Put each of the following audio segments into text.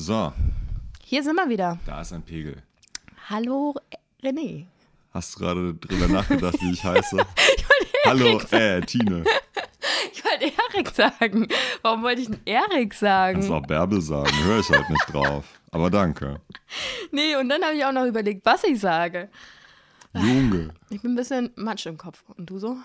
So, Hier sind wir wieder. da ist ein Pegel. Hallo, René. Hast du gerade drüber nachgedacht, wie ich heiße? Ich wollte Hallo, äh, Tine. ich wollte Erik sagen. Warum wollte ich denn Erik Kannst sagen? auch Bärbel sagen, höre ich halt nicht drauf. Aber danke. Nee, und dann habe ich auch noch überlegt, was ich sage. Junge. Ich bin ein bisschen Matsch im Kopf. Und du so?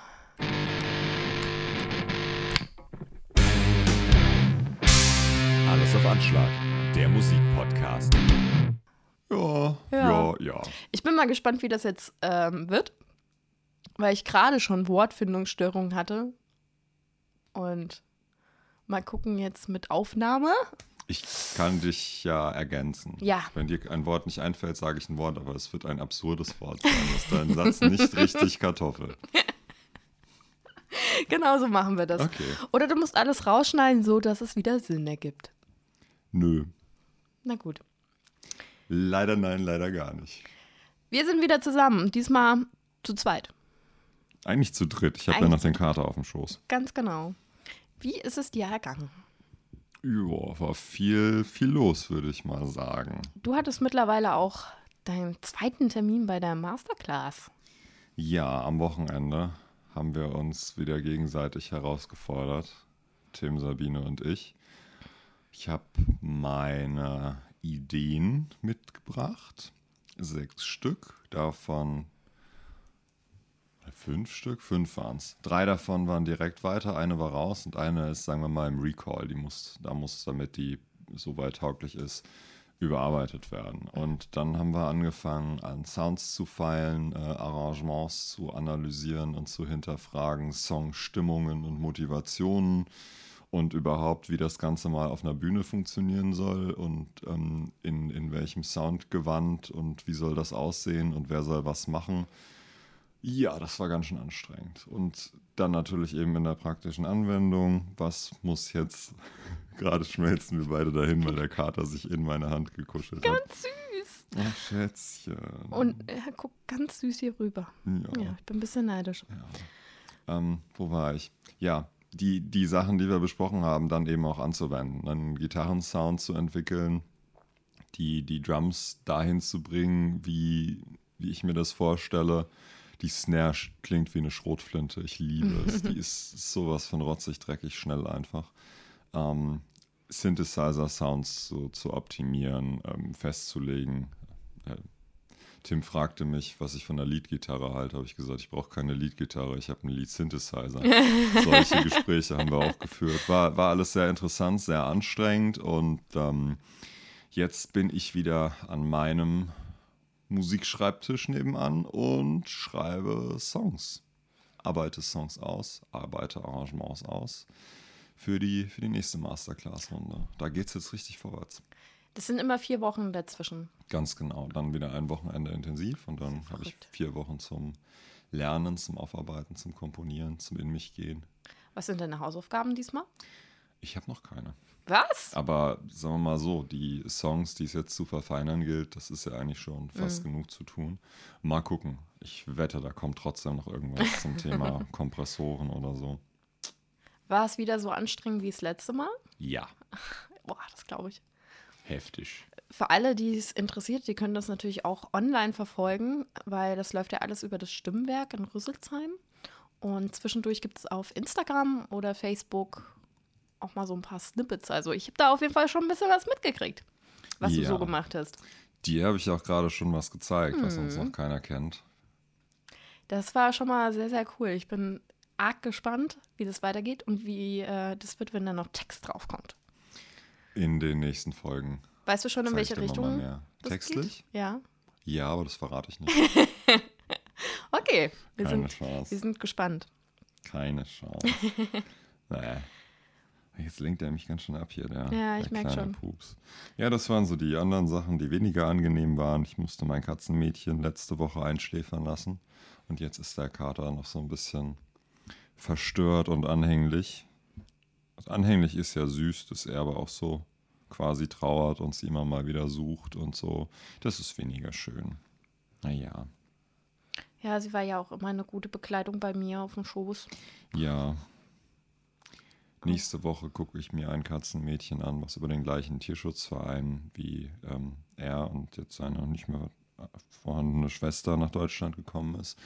Alles auf Anschlag. Der Musikpodcast. Ja, ja, Ja. ja. Ich bin mal gespannt, wie das jetzt ähm, wird. Weil ich gerade schon Wortfindungsstörungen hatte. Und mal gucken jetzt mit Aufnahme. Ich kann dich ja ergänzen. Ja. Wenn dir ein Wort nicht einfällt, sage ich ein Wort, aber es wird ein absurdes Wort sein. Ist dein Satz nicht richtig Kartoffel. Genau so machen wir das. Okay. Oder du musst alles rausschneiden, so dass es wieder Sinn ergibt. Nö. Na gut. Leider nein, leider gar nicht. Wir sind wieder zusammen. Diesmal zu zweit. Eigentlich zu dritt. Ich habe ja noch den Kater auf dem Schoß. Ganz genau. Wie ist es dir ergangen? Ja, war viel, viel los, würde ich mal sagen. Du hattest mittlerweile auch deinen zweiten Termin bei der Masterclass. Ja, am Wochenende haben wir uns wieder gegenseitig herausgefordert, Tim, Sabine und ich. Ich habe meine Ideen mitgebracht, sechs Stück, davon fünf Stück, fünf waren es. Drei davon waren direkt weiter, eine war raus und eine ist, sagen wir mal, im Recall. Die muss, da muss, damit die soweit tauglich ist, überarbeitet werden. Und dann haben wir angefangen, an Sounds zu feilen, äh, Arrangements zu analysieren und zu hinterfragen, Songstimmungen und Motivationen und überhaupt, wie das Ganze mal auf einer Bühne funktionieren soll und ähm, in, in welchem Soundgewand und wie soll das aussehen und wer soll was machen. Ja, das war ganz schön anstrengend. Und dann natürlich eben in der praktischen Anwendung, was muss jetzt, gerade schmelzen wir beide dahin, weil der Kater sich in meine Hand gekuschelt hat. Ganz süß. Ach, Schätzchen. Und er guckt ganz süß hier rüber. ja. Ja, ich bin ein bisschen neidisch. Ähm, wo war ich? Ja, die, die Sachen, die wir besprochen haben, dann eben auch anzuwenden. Einen Gitarrensound zu entwickeln, die, die Drums dahin zu bringen, wie, wie ich mir das vorstelle. Die Snare klingt wie eine Schrotflinte. Ich liebe es. Die ist sowas von rotzig, dreckig, schnell einfach. Ähm, Synthesizer-Sounds zu, zu optimieren, ähm, festzulegen. Äh, Tim fragte mich, was ich von der Leadgitarre halte. Habe ich gesagt, ich brauche keine Leadgitarre, ich habe einen Lead-Synthesizer. Solche Gespräche haben wir auch geführt. War, war alles sehr interessant, sehr anstrengend und ähm, jetzt bin ich wieder an meinem Musikschreibtisch nebenan und schreibe Songs. Arbeite Songs aus, arbeite Arrangements aus für die, für die nächste Masterclass-Runde. Da geht es jetzt richtig vorwärts. Das sind immer vier Wochen dazwischen. Ganz genau. Dann wieder ein Wochenende intensiv und dann habe ich vier Wochen zum Lernen, zum Aufarbeiten, zum Komponieren, zum In mich gehen. Was sind deine Hausaufgaben diesmal? Ich habe noch keine. Was? Aber sagen wir mal so, die Songs, die es jetzt zu verfeinern gilt, das ist ja eigentlich schon fast genug zu tun. Mal gucken. Ich wette, da kommt trotzdem noch irgendwas zum Thema Kompressoren oder so. War es wieder so anstrengend wie das letzte Mal? Ja, Boah, das glaube ich. Heftig. Für alle, die es interessiert, die können das natürlich auch online verfolgen, weil das läuft ja alles über das Stimmwerk in Rüsselsheim. Und zwischendurch gibt es auf Instagram oder Facebook auch mal so ein paar Snippets. Also ich habe da auf jeden Fall schon ein bisschen was mitgekriegt, was du Ja. so gemacht hast. Die habe ich auch gerade schon was gezeigt, was uns Mhm. noch keiner kennt. Das war schon mal sehr, sehr cool. Ich bin arg gespannt, wie das weitergeht und wie äh, das wird, wenn da noch Text draufkommt. In den nächsten Folgen. Weißt du schon, in welche Richtung? Textlich? geht? Ja. Ja, aber das verrate ich nicht. Okay, wir, Keine sind, Chance. wir sind gespannt. Keine Chance. nee. Jetzt lenkt er mich ganz schön ab hier, der, Ja, ich der merk kleine schon. Pups. Ja, das waren so die anderen Sachen, die weniger angenehm waren. Ich musste mein Katzenmädchen letzte Woche einschläfern lassen. Und jetzt ist der Kater noch so ein bisschen verstört und anhänglich. Anhänglich ist ja süß, dass er aber auch so quasi trauert und sie immer mal wieder sucht und so. Das ist weniger schön. Naja, Ja, sie war ja auch immer eine gute Bekleidung bei mir auf dem Schoß. ja. Nächste Woche gucke ich mir ein Katzenmädchen an, was über den gleichen Tierschutzverein wie ähm, er und jetzt seine nicht mehr vorhandene Schwester nach Deutschland gekommen ist.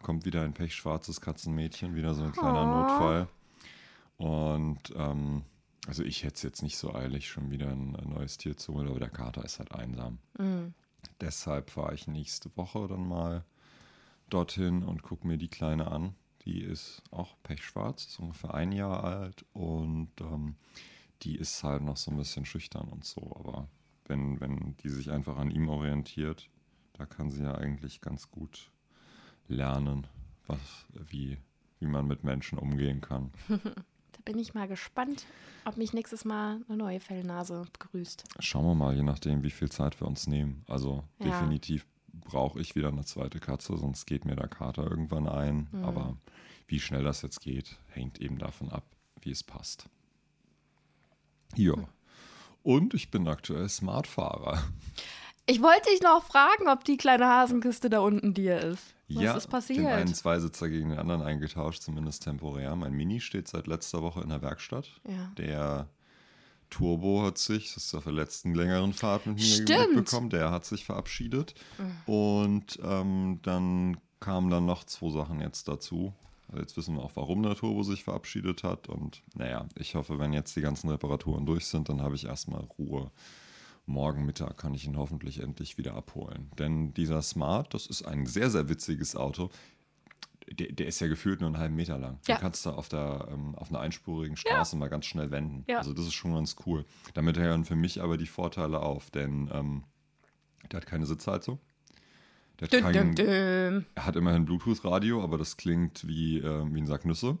Kommt wieder ein pechschwarzes Katzenmädchen, wieder so ein kleiner Oh. Notfall. Und ähm, also ich hätte es jetzt nicht so eilig, schon wieder ein, ein neues Tier zu holen, aber der Kater ist halt einsam. Mhm. Deshalb fahre ich nächste Woche dann mal dorthin und gucke mir die Kleine an. Die ist auch pechschwarz, ist ungefähr ein Jahr alt und ähm, die ist halt noch so ein bisschen schüchtern und so. Aber wenn, wenn die sich einfach an ihm orientiert, da kann sie ja eigentlich ganz gut lernen, was, wie, wie man mit Menschen umgehen kann. Bin ich mal gespannt, ob mich nächstes Mal eine neue Fellnase begrüßt. Schauen wir mal, je nachdem, wie viel Zeit wir uns nehmen. Also Ja. definitiv brauche ich wieder eine zweite Katze, sonst geht mir der Kater irgendwann ein. Mhm. Aber wie schnell das jetzt geht, hängt eben davon ab, wie es passt. Ja. Hm. Und ich bin aktuell Smartfahrer. Ich wollte dich noch fragen, ob die kleine Hasenkiste da unten dir ist. Was ja, ist den passiert? einen Zweisitzer gegen den anderen eingetauscht, zumindest temporär. Mein Mini steht seit letzter Woche in der Werkstatt. Ja. Der Turbo hat sich, das ist auf der letzten längeren Fahrt mit mir Stimmt. mitbekommen, der hat sich verabschiedet. Und ähm, dann kamen dann noch zwei Sachen jetzt dazu. Also jetzt wissen wir auch, warum der Turbo sich verabschiedet hat. Und naja, ich hoffe, wenn jetzt die ganzen Reparaturen durch sind, dann habe ich erstmal Ruhe. Morgen Mittag kann ich ihn hoffentlich endlich wieder abholen. Denn dieser Smart, das ist ein sehr, sehr witziges Auto. Der, der ist ja gefühlt nur einen halben Meter lang. Ja. Du kannst da auf, der, ähm, auf einer einspurigen Straße mal ganz schnell wenden. Ja. Also das ist schon ganz cool. Damit hören für mich aber die Vorteile auf, denn ähm, der hat keine Sitzheizung. Der hat, Dün, kein, dün, dün. er hat immerhin Bluetooth-Radio, aber das klingt wie, äh, wie ein Sack Nüsse.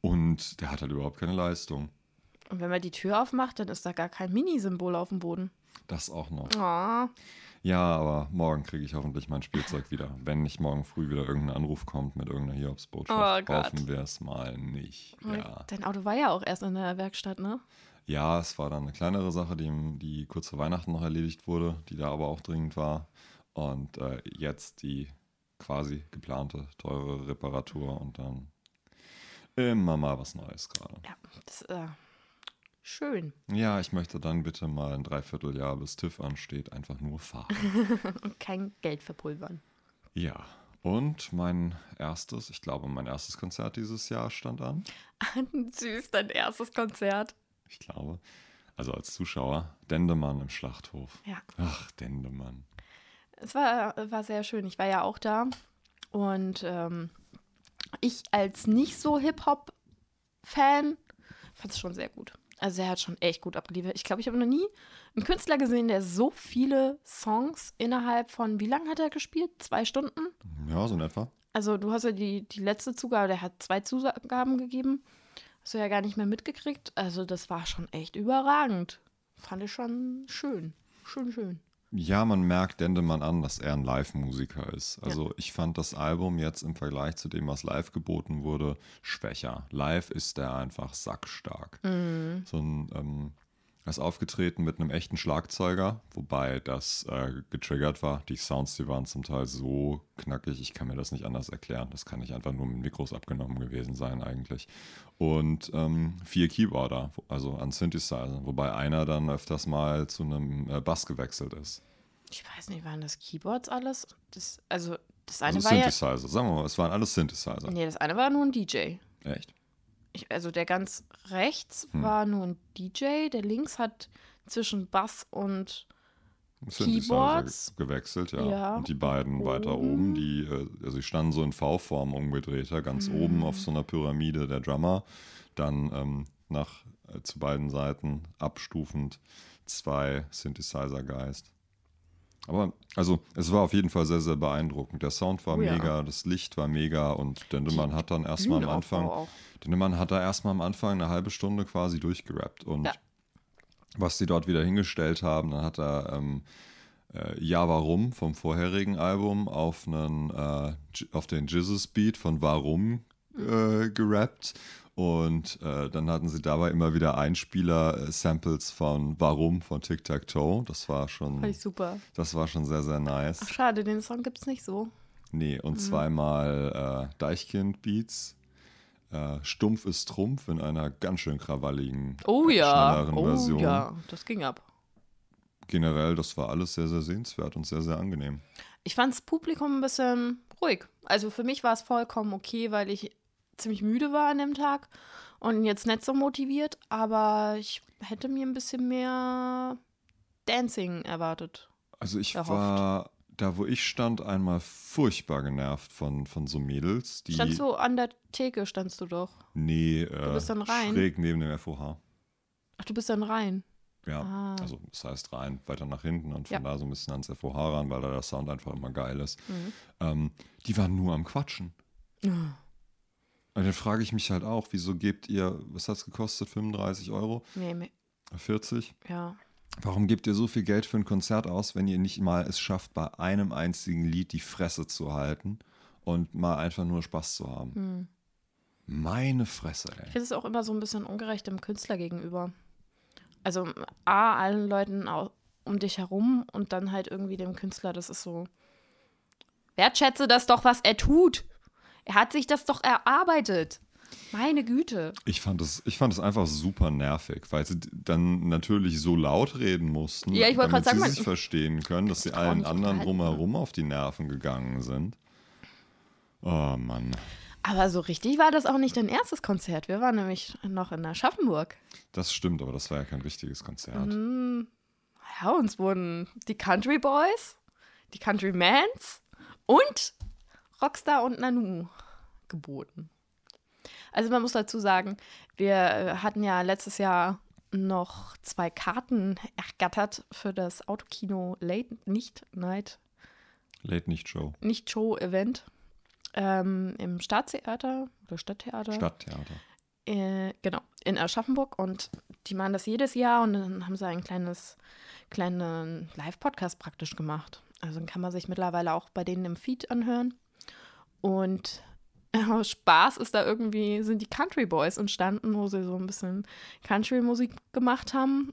Und der hat halt überhaupt keine Leistung. Und wenn man die Tür aufmacht, dann ist da gar kein Mini-Symbol auf dem Boden. Das auch noch. Oh. Ja, aber morgen kriege ich hoffentlich mein Spielzeug wieder. Wenn nicht morgen früh wieder irgendein Anruf kommt mit irgendeiner Hiobsbotschaft, Oh hoffen wir es mal nicht. Ja. Dein Auto war ja auch erst in der Werkstatt, ne? ja, es war dann eine kleinere Sache, die, die kurz vor Weihnachten noch erledigt wurde, die da aber auch dringend war. Und äh, jetzt die quasi geplante teure Reparatur und dann immer mal was Neues gerade. Ja, das ist äh, schön. Ja, ich möchte dann bitte mal ein Dreivierteljahr, bis TÜV ansteht, einfach nur fahren. Und kein Geld verpulvern. Ja, und mein erstes, ich glaube, mein erstes Konzert dieses Jahr stand an. Süß, dein erstes Konzert. Ich glaube. Also als Zuschauer. Dendemann im Schlachthof. Ja. Ach, Dendemann. Es war, war sehr schön. Ich war ja auch da. Und ähm, ich als nicht so Hip-Hop-Fan fand es schon sehr gut. Also er hat schon echt gut abgeliefert. Ich glaube, ich habe noch nie einen Künstler gesehen, der so viele Songs innerhalb von, wie lange hat er gespielt? Zwei Stunden? Ja, so in etwa. Also du hast ja die, die letzte Zugabe, der hat zwei Zugaben gegeben. Hast du ja gar nicht mehr mitgekriegt. Also das war schon echt überragend. Fand ich schon schön. Schön, schön. Ja, man merkt Dendemann an, dass er ein Live-Musiker ist. Also ich fand das Album jetzt im Vergleich zu dem, was live geboten wurde, schwächer. Live ist er einfach sackstark. So ein, ähm, er ist aufgetreten mit einem echten Schlagzeuger, wobei das äh, getriggert war. Die Sounds, die waren zum Teil so knackig, ich kann mir das nicht anders erklären. Das kann nicht einfach nur mit Mikros abgenommen gewesen sein eigentlich. Und ähm, vier Keyboarder, also an Synthesizer, wobei einer dann öfters mal zu einem äh, Bass gewechselt ist. Ich weiß nicht, waren das Keyboards alles? Das, also das eine Also war ja. Synthesizer, sagen wir mal, es waren alles Synthesizer. Nee, das eine war nur ein DJ. Echt? Ich, also der ganz rechts Hm. war nur ein DJ, der links hat zwischen Bass und Keyboards? ge- gewechselt, ja. Ja. Und die beiden weiter Oben. oben, die, äh, also die standen so in V-Form umgedrehter, ganz Mhm. oben auf so einer Pyramide der Drummer. Dann ähm, nach äh, zu beiden Seiten abstufend zwei Synthesizer-Geist. Aber also es war auf jeden Fall sehr, sehr beeindruckend. Der Sound war Oh ja. mega, das Licht war mega und Dendemann hat dann erstmal am Anfang, auch. Hat da erstmal am Anfang eine halbe Stunde quasi durchgerappt und Ja. was die dort wieder hingestellt haben. Dann hat er ähm, äh, Ja Warum vom vorherigen Album auf, einen, äh, auf den Jesus Beat von Warum äh, gerappt. Und äh, dann hatten sie dabei immer wieder Einspieler-Samples von Warum von Tic Tac Toe. Das war schon, Fand ich super. das war schon sehr, sehr nice. Ach, schade, den Song gibt's nicht so. Nee, und zweimal äh, Deichkind-Beats. äh, Stumpf ist Trumpf in einer ganz schön krawalligen, Oh äh, ja, schnelleren oh Version. ja, das ging ab. Generell, das war alles sehr, sehr sehenswert und sehr, sehr angenehm. Ich fand das Publikum ein bisschen ruhig. Also für mich war es vollkommen okay, weil ich ziemlich müde war an dem Tag und jetzt nicht so motiviert, aber ich hätte mir ein bisschen mehr Dancing erwartet. Also ich erhofft. war da, wo ich stand, einmal furchtbar genervt von, von so Mädels, die. Standst du an der Theke, standst du doch. Nee, äh, bist dann rein? schräg neben dem FOH. Ach, du bist dann rein. Ja, Ah. also das heißt rein, weiter nach hinten und von Ja. da so ein bisschen ans FOH ran, weil da der Sound einfach immer geil ist. Mhm. Ähm, die waren nur am Quatschen. Und dann frage ich mich halt auch, wieso gebt ihr, was hat es gekostet, 35 Euro? Nee, me- 40? ja. Warum gebt ihr so viel Geld für ein Konzert aus, wenn ihr nicht mal es schafft, bei einem einzigen Lied die Fresse zu halten und mal einfach nur Spaß zu haben? Hm. Meine Fresse, Ich ey. finde es auch immer so ein bisschen ungerecht dem Künstler gegenüber. Also A, allen Leuten um dich herum und dann halt irgendwie dem Künstler, das ist so. Wertschätze das doch, was er tut. Er hat sich das doch erarbeitet. Meine Güte. Ich fand es ich fand es einfach super nervig, weil sie dann natürlich so laut reden mussten, Ja, ich wollte damit sagen, sie man- sich verstehen können, dass sie allen anderen drumherum auf die Nerven gegangen sind. Oh Mann. Aber so richtig war das auch nicht dein erstes Konzert. Wir waren nämlich noch in Aschaffenburg. Das stimmt, aber das war ja kein richtiges Konzert. Mhm. Ja, uns wurden die Country Boys, die Country Mans und Rockstar und Nanu geboten. Also man muss dazu sagen, wir äh, hatten ja letztes Jahr noch zwei Karten ergattert für das Autokino Late Nicht Night Late Nicht Show. Nicht Show Event ähm, im Staatstheater oder Stadttheater. Stadttheater. Äh, genau, in Aschaffenburg und die machen das jedes Jahr und dann haben sie ein kleines, kleinen Live-Podcast praktisch gemacht. Also dann kann man sich mittlerweile auch bei denen im Feed anhören. Und aus Spaß ist da irgendwie, sind die Country Boys entstanden, wo sie so ein bisschen Country-Musik gemacht haben.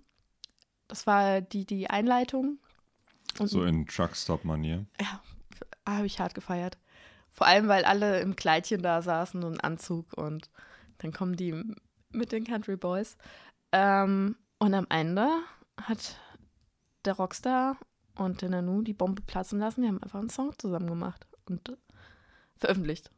Das war die, die Einleitung. Und So in Truckstop-Manier. ja, habe ich hart gefeiert. Vor allem, weil alle im Kleidchen da saßen und Anzug und dann kommen die mit den Country Boys. Ähm, und am Ende hat der Rockstar und der Nanu die Bombe platzen lassen. Die haben einfach einen Song zusammen gemacht und veröffentlicht.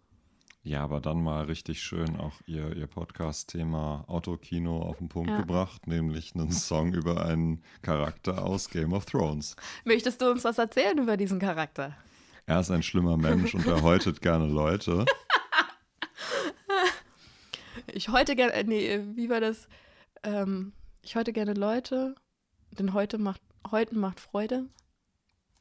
Ja, aber dann mal richtig schön auch ihr, ihr Podcast-Thema Autokino auf den Punkt Ja. gebracht, nämlich einen Song über einen Charakter aus Game of Thrones. Möchtest du uns was erzählen über diesen Charakter? Er ist ein schlimmer Mensch und er häutet gerne Leute. Ich heute gerne, äh, nee, wie war das? Ähm, ich heute gerne Leute, denn heute macht, heute macht Freude.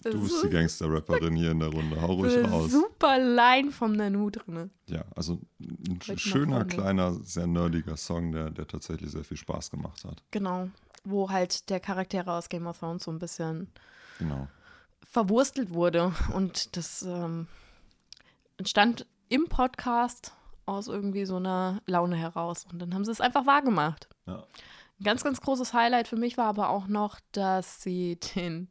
Du bist ist die Gangster-Rapperin hier in der Runde. Hau ruhig raus. super Line vom Nanu drin. Ja, also ein mal schöner, kleiner, sehr nerdiger Song, der, der tatsächlich sehr viel Spaß gemacht hat. Genau. Wo halt der Charaktere aus Game of Thrones so ein bisschen Genau. verwurstelt wurde. Und das ähm, entstand im Podcast aus irgendwie so einer Laune heraus. Und dann haben sie es einfach wahrgemacht. Ja. Ein ganz, ganz großes Highlight für mich war aber auch noch, dass sie den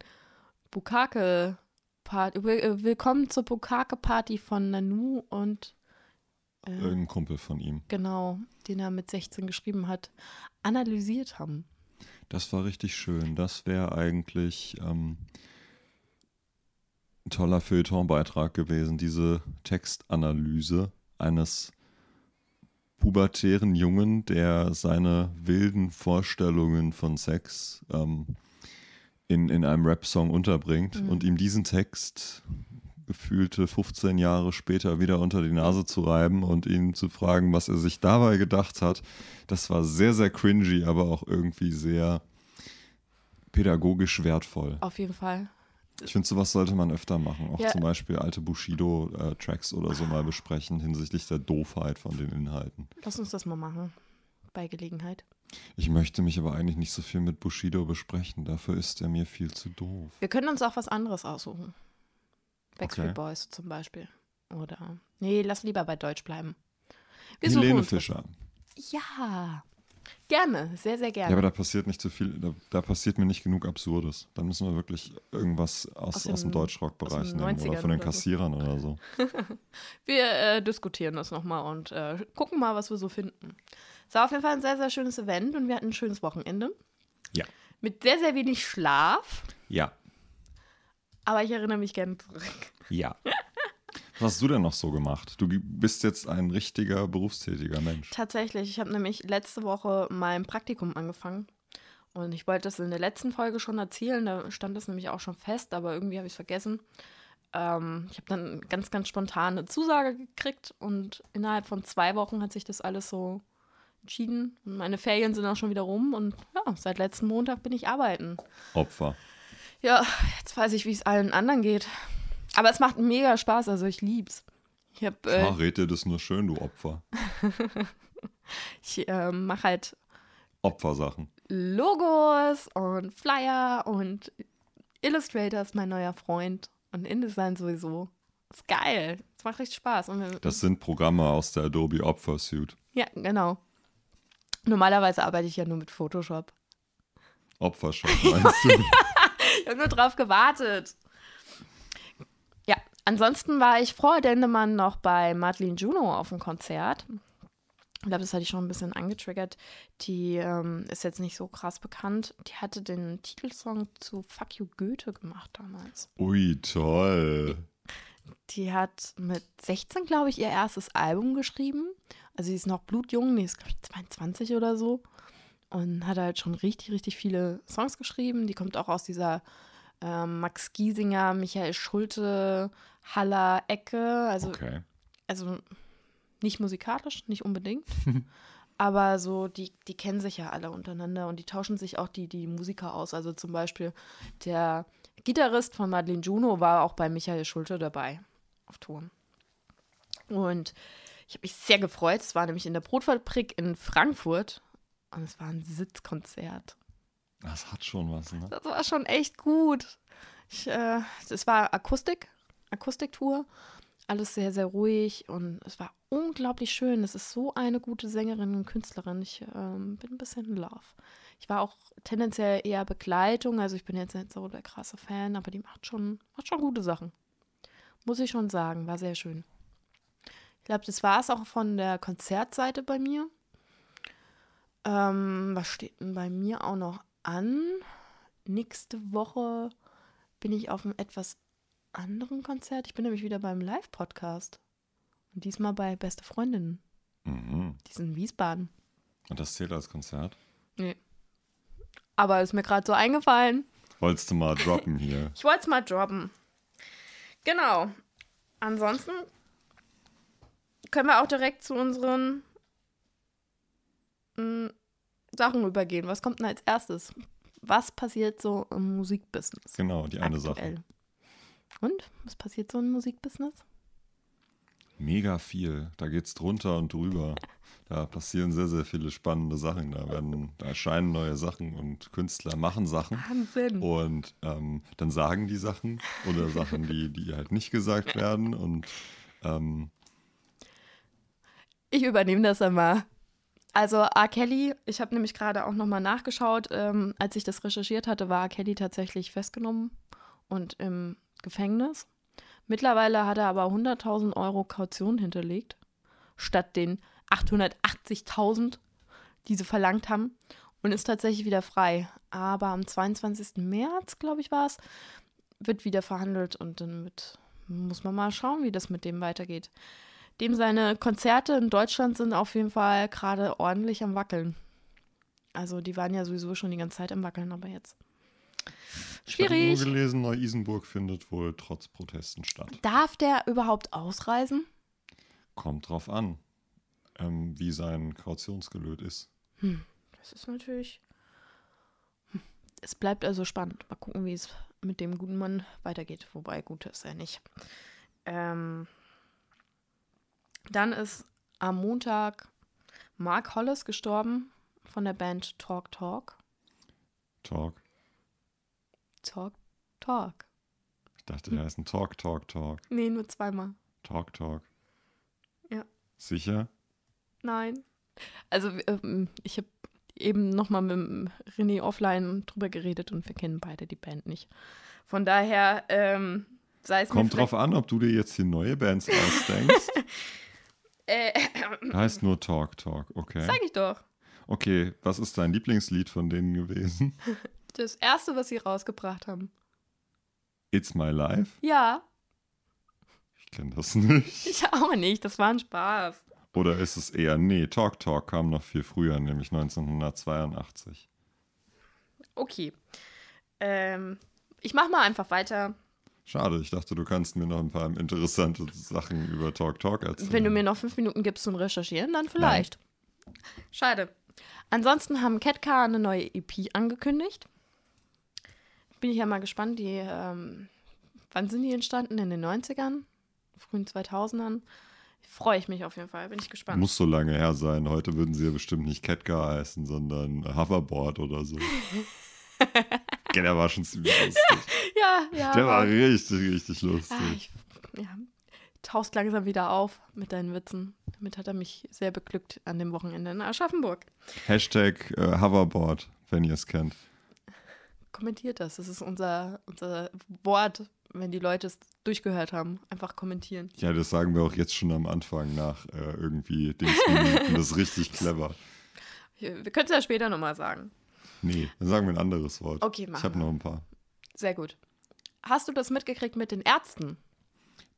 Bukake Party, Will- Willkommen zur Bukake Party von Nanu und äh, Irgendein Kumpel von ihm. genau, den er mit 16 geschrieben hat, analysiert haben. Das war richtig schön. Das wäre eigentlich ähm, ein toller Feuilleton-Beitrag gewesen, diese Textanalyse eines pubertären Jungen, der seine wilden Vorstellungen von Sex ähm, in, in einem Rap-Song unterbringt Mhm. und ihm diesen Text gefühlte 15 Jahre später wieder unter die Nase zu reiben und ihn zu fragen, was er sich dabei gedacht hat. Das war sehr, sehr cringy, aber auch irgendwie sehr pädagogisch wertvoll. Auf jeden Fall. Ich finde, sowas sollte man öfter machen. Auch Ja. zum Beispiel alte Bushido-Tracks oder so mal besprechen hinsichtlich der Doofheit von den Inhalten. Lass uns das mal machen. Bei Gelegenheit. Ich möchte mich aber eigentlich nicht so viel mit Bushido besprechen. Dafür ist er mir viel zu doof. Wir können uns auch was anderes aussuchen. Backstreet Okay. Boys zum Beispiel. Oder. Nee, lass lieber bei Deutsch bleiben. Wir Helene uns was- Fischer. Ja. Gerne, sehr, sehr gerne. Ja, aber da passiert nicht so viel, da, da passiert mir nicht genug Absurdes. Da müssen wir wirklich irgendwas aus, Aus aus, den- dem Deutschrock-Bereich aus nehmen 90ern oder von den oder so. Kassierern oder so. Wir äh, diskutieren das nochmal und äh, gucken mal, was wir so finden. Es war auf jeden Fall ein sehr, sehr schönes Event und wir hatten ein schönes Wochenende. Ja. Mit sehr, sehr wenig Schlaf, Ja. aber ich erinnere mich gerne zurück. Ja. Was hast du denn noch so gemacht? Du bist jetzt ein richtiger berufstätiger Mensch. Tatsächlich, ich habe nämlich letzte Woche mein Praktikum angefangen. Und ich wollte das in der letzten Folge schon erzählen, da stand das nämlich auch schon fest, aber irgendwie habe ich es vergessen. Ähm, ich habe dann ganz, ganz spontan eine Zusage gekriegt und innerhalb von zwei Wochen hat sich das alles so entschieden. Und meine Ferien sind auch schon wieder rum und ja, seit letzten Montag bin ich arbeiten. Opfer. Ja, jetzt weiß ich, wie es allen anderen geht. Aber es macht mega Spaß, also ich lieb's. Ich, hab, äh, Ah, red dir das nur schön, du Opfer. ich äh, mache halt Opfersachen. Logos und Flyer und Illustrator ist mein neuer Freund und InDesign sowieso. Ist geil. Es macht richtig Spaß. Das sind Programme aus der Adobe Opfer Suite. ja, genau. Normalerweise arbeite ich ja nur mit Photoshop. Opfershop, meinst du? Ich habe nur drauf gewartet. Ja, ansonsten war ich vor Dendemann noch bei Madeline Juno auf dem Konzert. Ich glaube, das hatte ich schon ein bisschen angetriggert. Die ähm, ist jetzt nicht so krass bekannt. Die hatte den Titelsong zu Fuck You Goethe gemacht damals. Ui, toll. Die hat mit 16, glaube ich, ihr erstes Album geschrieben. Also sie ist noch blutjung, die ist, glaube ich, 22 oder so. Und hat halt schon richtig, richtig viele Songs geschrieben. Die kommt auch aus dieser ähm, Max Giesinger, Michael Schulte, Haller Ecke. Also, Okay. also nicht musikalisch, nicht unbedingt. aber so, die, die kennen sich ja alle untereinander und die tauschen sich auch die, die Musiker aus. Also zum Beispiel der Gitarrist von Madeleine Juno war auch bei Michael Schulte dabei auf Ton. Und ich habe mich sehr gefreut. Es war nämlich in der Brotfabrik in Frankfurt und es war ein Sitzkonzert. Das hat schon was, ne? Das war schon echt gut. Ich, äh, es war Akustik, Akustiktour. Alles sehr, sehr ruhig und es war unglaublich schön. Es ist so eine gute Sängerin und Künstlerin. Ich ähm, bin ein bisschen in Love. Ich war auch tendenziell eher Begleitung, also ich bin jetzt nicht so der krasse Fan, aber die macht schon, macht schon gute Sachen. Muss ich schon sagen, war sehr schön. Ich glaube, das war es auch von der Konzertseite bei mir. Ähm, was steht denn bei mir auch noch an? Nächste Woche bin ich auf einem etwas anderen Konzert. Ich bin nämlich wieder beim Live-Podcast. Und diesmal bei Beste Freundinnen. Mhm. Die sind in Wiesbaden. Und das zählt als Konzert? Nee. Aber ist mir gerade so eingefallen. Wolltest du mal droppen hier? Ich wollte es mal droppen. Genau. Ansonsten können wir auch direkt zu unseren mh, Sachen übergehen. Was kommt denn als erstes? Was passiert so im Musikbusiness? Genau, die eine Sache. Und? Was passiert so im Musikbusiness? Mega viel. Da geht's drunter und drüber. Da passieren sehr, sehr viele spannende Sachen. Da werden, da erscheinen neue Sachen und Künstler machen Sachen. Wahnsinn. Und ähm, dann sagen die Sachen oder Sachen, die, die halt nicht gesagt werden. Und ähm, Ich übernehme das einmal. Also R. Kelly, ich habe nämlich gerade auch nochmal nachgeschaut, ähm, als ich das recherchiert hatte, war R. Kelly tatsächlich festgenommen und im Gefängnis. Mittlerweile hat er aber 100.000 Euro Kaution hinterlegt, statt den 880.000, die sie verlangt haben, und ist tatsächlich wieder frei. Aber am 22. März, glaube ich, war es, wird wieder verhandelt und dann wird, muss man mal schauen, wie das mit dem weitergeht. Dem seine Konzerte in Deutschland sind auf jeden Fall gerade ordentlich am Wackeln. Also die waren ja sowieso schon die ganze Zeit am Wackeln, aber jetzt. Ich habe Schwierig. nur gelesen, Neu-Isenburg findet wohl trotz Protesten statt. Darf der überhaupt ausreisen? Kommt drauf an, ähm, wie sein Kautionsgelöt ist. Das ist natürlich. Hm. Es bleibt also spannend. Mal gucken, wie es mit dem guten Mann weitergeht. Wobei, gut ist er nicht. Ähm, dann ist am Montag Mark Hollis gestorben von der Band Talk Talk. Talk. Talk Talk. Ich dachte, der heißt ein Talk, Talk, Talk. Nee, nur zweimal. Talk, Talk. Ja. Sicher? Nein. Also ähm, ich habe eben nochmal mit René offline drüber geredet und wir kennen beide die Band nicht. Von daher, ähm, sei es Kommt drauf an, ob du dir jetzt hier neue Bands ausdenkst. Äh, heißt nur Talk Talk, okay. Sag ich doch. Okay, was ist dein Lieblingslied von denen gewesen? Das erste, was sie rausgebracht haben. It's My Life? Ja. Ich kenne das nicht. Ich auch nicht, das war ein Spaß. Oder ist es eher, nee, Talk Talk kam noch viel früher, nämlich 1982. Okay. Ähm, ich mach mal einfach weiter. Schade, ich dachte, du kannst mir noch ein paar interessante Sachen über Talk Talk erzählen. Wenn du mir noch fünf Minuten gibst zum Recherchieren, dann vielleicht. Nein. Schade. Ansonsten haben Ketka eine neue EP angekündigt. Bin ich ja mal gespannt, die, ähm, wann sind die entstanden? In den 90ern? Frühen 2000ern? Freue ich mich auf jeden Fall, bin ich gespannt. Muss so lange her sein. Heute würden sie ja bestimmt nicht Ketka heißen, sondern Hoverboard oder so. Der war schon ziemlich lustig. ja, ja. Der war richtig, richtig lustig. Ah, ich, ja, tauchst langsam wieder auf mit deinen Witzen. Damit hat er mich sehr beglückt an dem Wochenende in Aschaffenburg. Hashtag äh, Hoverboard, wenn ihr es kennt. Kommentiert das. Das ist unser, unser Wort, wenn die Leute es durchgehört haben. Einfach kommentieren. Ja, das sagen wir auch jetzt schon am Anfang nach äh, irgendwie Dingsminuten. das ist richtig clever. Wir können es ja später nochmal sagen. Nee, dann sagen wir ein anderes Wort. Okay, machen Ich habe noch ein paar. Sehr gut. Hast du das mitgekriegt mit den Ärzten?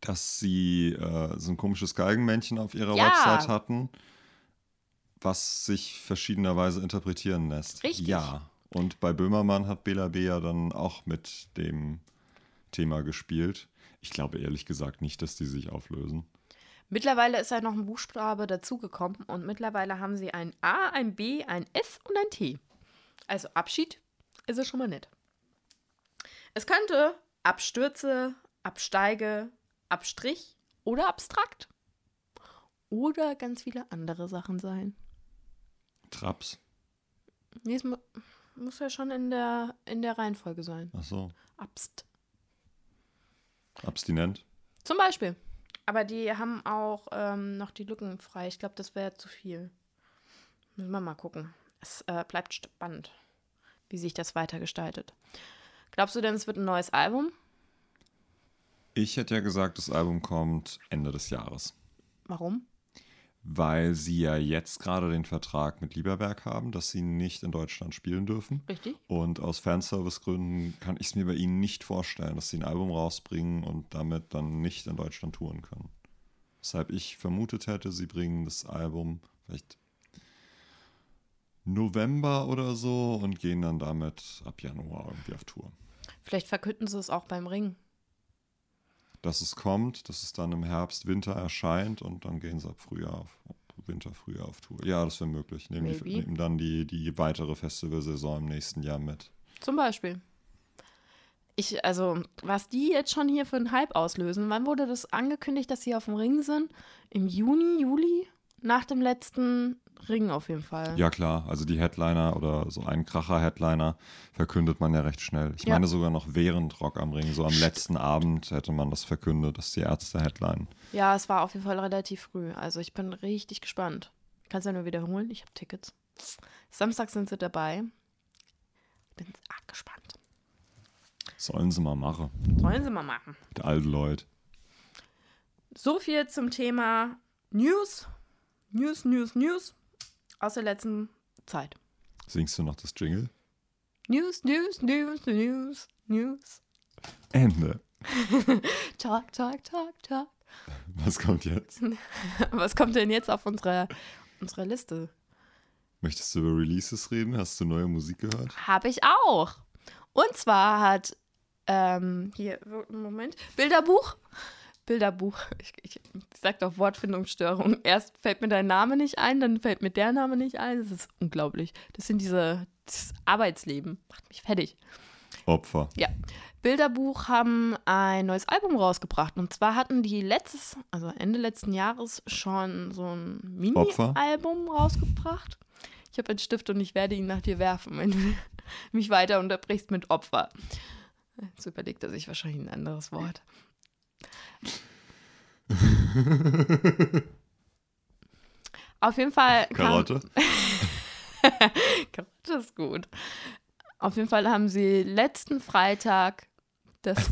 Dass sie äh, so ein komisches Geigenmännchen auf ihrer ja. Website hatten, was sich verschiedenerweise interpretieren lässt. Richtig. Ja. Und bei Böhmermann hat Bela B. ja dann auch mit dem Thema gespielt. Ich glaube ehrlich gesagt nicht, dass die sich auflösen. Mittlerweile ist ja noch ein Buchstabe dazugekommen und mittlerweile haben sie ein A, ein B, ein S und ein T. Also Abschied ist es schon mal nett. Es könnte Abstürze, Absteige, Abstrich oder abstrakt. Oder ganz viele andere Sachen sein. Traps. Nee, es muss ja schon in der, in der Reihenfolge sein. Ach so. Abst. Abstinent. Zum Beispiel. Aber die haben auch ähm, noch die Lücken frei. Ich glaube, das wäre zu viel. Müssen wir mal gucken. Es äh, bleibt spannend, wie sich das weitergestaltet. Glaubst du denn, es wird ein neues Album? Ich hätte ja gesagt, das Album kommt Ende des Jahres. Warum? Weil sie ja jetzt gerade den Vertrag mit Lieberberg haben, dass sie nicht in Deutschland spielen dürfen. Richtig. Und aus Fanservice-Gründen kann ich es mir bei ihnen nicht vorstellen, dass sie ein Album rausbringen und damit dann nicht in Deutschland touren können. Weshalb ich vermutet hätte, sie bringen das Album vielleicht November oder so und gehen dann damit ab Januar irgendwie auf Tour. Vielleicht verkünden sie es auch beim Ring. Dass es kommt, dass es dann im Herbst, Winter erscheint und dann gehen sie ab Frühjahr auf Winter, Frühjahr auf Tour. Ja, das wäre möglich. Nehmen, die, nehmen dann die, die weitere Festivalsaison im nächsten Jahr mit. Zum Beispiel. Ich, also, was die jetzt schon hier für einen Hype auslösen, wann wurde das angekündigt, dass sie auf dem Ring sind? Im Juni, Juli? Nach dem letzten Ring auf jeden Fall. Ja, klar. Also die Headliner oder so ein Kracher-Headliner verkündet man ja recht schnell. Ich ja. meine sogar noch während Rock am Ring, so am letzten Abend hätte man das verkündet, dass die Ärzte Headline. Ja, es war auf jeden Fall relativ früh. Also ich bin richtig gespannt. Kannst ja nur wiederholen, ich habe Tickets. Samstag sind sie dabei. Bin arg gespannt. Sollen sie mal machen. Sollen sie mal machen. Die alten Leute. So viel zum Thema News. News, News, News aus der letzten Zeit. Singst du noch das Jingle? News, News, News, News, News. Ende. talk, talk, talk, talk. Was kommt jetzt? Was kommt denn jetzt auf unserer, unserer Liste? Möchtest du über Releases reden? Hast du neue Musik gehört? Habe ich auch. Und zwar hat ähm, hier, Moment, Bilderbuch Bilderbuch. Ich, ich, ich sag doch Wortfindungsstörung. Erst fällt mir dein Name nicht ein, dann fällt mir der Name nicht ein. Das ist unglaublich. Das sind diese das Arbeitsleben. Macht mich fertig. Opfer. Ja. Bilderbuch haben ein neues Album rausgebracht. Und zwar hatten die letztes, also Ende letzten Jahres, schon so ein Mini-Album rausgebracht. Ich habe einen Stift und ich werde ihn nach dir werfen, wenn du mich weiter unterbrichst mit Opfer. Jetzt überlegt er sich wahrscheinlich ein anderes Wort. Auf jeden Fall. Karotte. Karotte ist gut. Auf jeden Fall haben sie letzten Freitag das.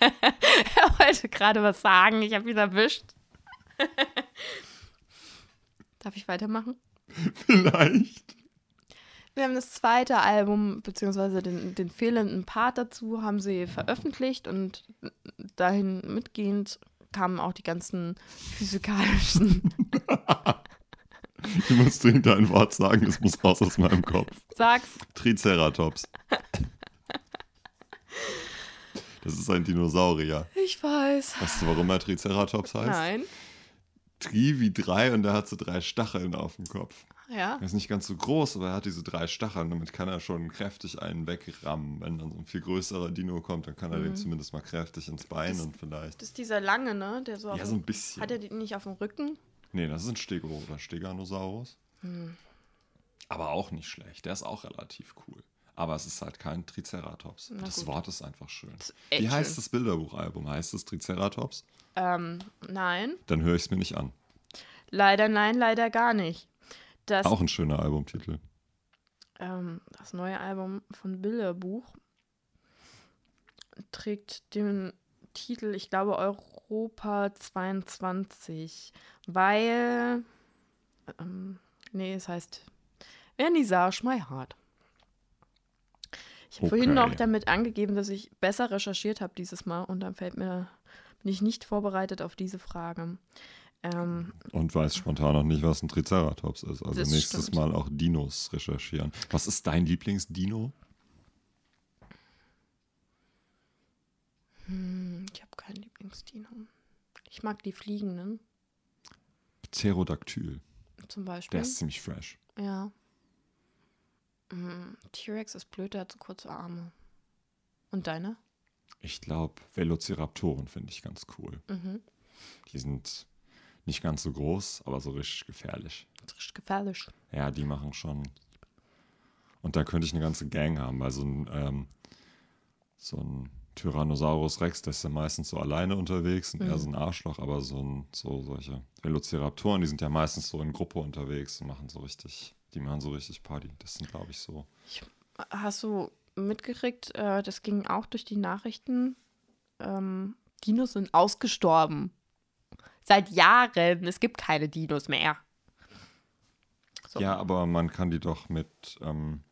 er wollte gerade was sagen, ich habe ihn erwischt. Darf ich weitermachen? Vielleicht. Wir haben das zweite Album, beziehungsweise den, den fehlenden Part dazu, haben sie veröffentlicht und dahin mitgehend kamen auch die ganzen physikalischen. ich muss dringend ein Wort sagen, es muss raus aus meinem Kopf. Sag's. Triceratops. Das ist ein Dinosaurier. Ich weiß. Weißt du, warum er Triceratops heißt? Nein. Tri wie drei und er hat so drei Stacheln auf dem Kopf. Ja. Er ist nicht ganz so groß, aber er hat diese drei Stacheln. Damit kann er schon kräftig einen wegrammen. Wenn dann so ein viel größerer Dino kommt, dann kann er den zumindest mal kräftig ins Bein Das- und vielleicht. Das ist dieser lange, ne? Der so Ja, so ein bisschen. Hat er den nicht auf dem Rücken? Nee, das ist ein Stego oder Steganosaurus. Aber auch nicht schlecht. Der ist auch relativ cool. Aber es ist halt kein Triceratops. Na das gut. Wort ist einfach schön. ist Wie heißt schön. das Bilderbuchalbum? Heißt es Triceratops? Ähm, nein. Dann höre ich es mir nicht an. Leider nein, leider gar nicht. Das, Auch ein schöner Albumtitel. ähm, das neue Album von Bilderbuch trägt den Titel, ich glaube, Europa 22, weil, ähm, nee, es heißt Vernissage My Heart. Ich habe vorhin Okay. noch damit angegeben, dass ich besser recherchiert habe dieses Mal und dann fällt mir, bin ich nicht vorbereitet auf diese Frage. Ähm, Und weiß spontan noch nicht, was ein Triceratops ist. Also nächstes stimmt. Mal auch Dinos recherchieren. Was ist dein Lieblingsdino? hm, ich habe keinen Lieblingsdino. Ich mag die Fliegenden Pterodactyl. zum Beispiel. Der ist ziemlich fresh. Ja. Mm, T-Rex ist blöd, der hat so kurze Arme. Und deine? Ich glaube, Velociraptoren finde ich ganz cool. Mhm. Die sind nicht ganz so groß, aber so richtig gefährlich. Richtig gefährlich. Ja, die machen schon. Und da könnte ich eine ganze Gang haben, weil so ein, ähm, so ein Tyrannosaurus Rex, der ist ja meistens so alleine unterwegs und eher so ein Arschloch, aber so, ein, so solche Velociraptoren, die sind ja meistens so in Gruppe unterwegs und machen so richtig, die machen so richtig Party. Das sind, glaube ich, so. Hast du mitgekriegt, äh, das ging auch durch die Nachrichten. Ähm, Dinos sind ausgestorben. Seit Jahren. Es gibt keine Dinos mehr. So. Ja, aber man kann die doch mit ähm,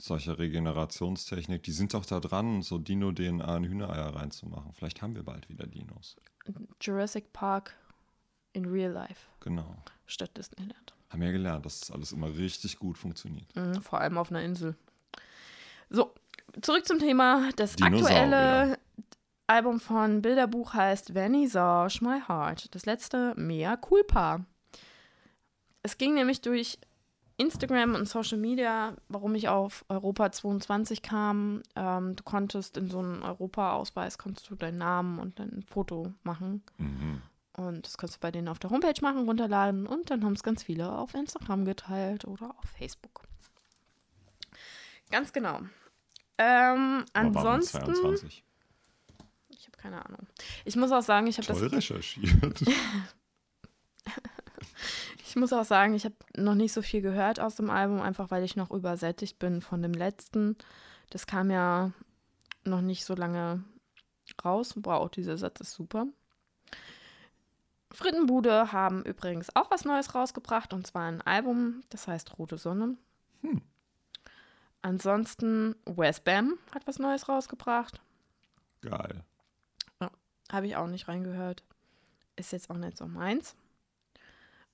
solcher Regenerationstechnik, die sind doch da dran, so Dino-DNA in Hühnereier reinzumachen. Vielleicht haben wir bald wieder Dinos. Jurassic Park in real life Genau. statt Disneyland. Haben ja gelernt, dass das alles immer richtig gut funktioniert. Mhm, vor allem auf einer Insel. So, zurück zum Thema. Das aktuelle Album von Bilderbuch heißt Vernissage My Heart. Das letzte Mea Culpa. Es ging nämlich durch Instagram und Social Media, warum ich auf Europa 22 kam. Ähm, du konntest in so einem Europa-Ausweis konntest du deinen Namen und dein Foto machen. Mhm. Und das kannst du bei denen auf der Homepage machen, runterladen und dann haben es ganz viele auf Instagram geteilt oder auf Facebook. Ganz genau. Ähm, ansonsten, 22? ich habe keine Ahnung. Ich muss auch sagen, ich habe Toll das, recherchiert. ich muss auch sagen, ich habe noch nicht so viel gehört aus dem Album, einfach weil ich noch übersättigt bin von dem letzten. Das kam ja noch nicht so lange raus. Auch dieser Satz ist super. Frittenbude haben übrigens auch was Neues rausgebracht und zwar ein Album, das heißt Rote Sonne. Hm. Ansonsten Wes Bam hat was Neues rausgebracht. Geil. Habe ich auch nicht reingehört. Ist jetzt auch nicht so meins.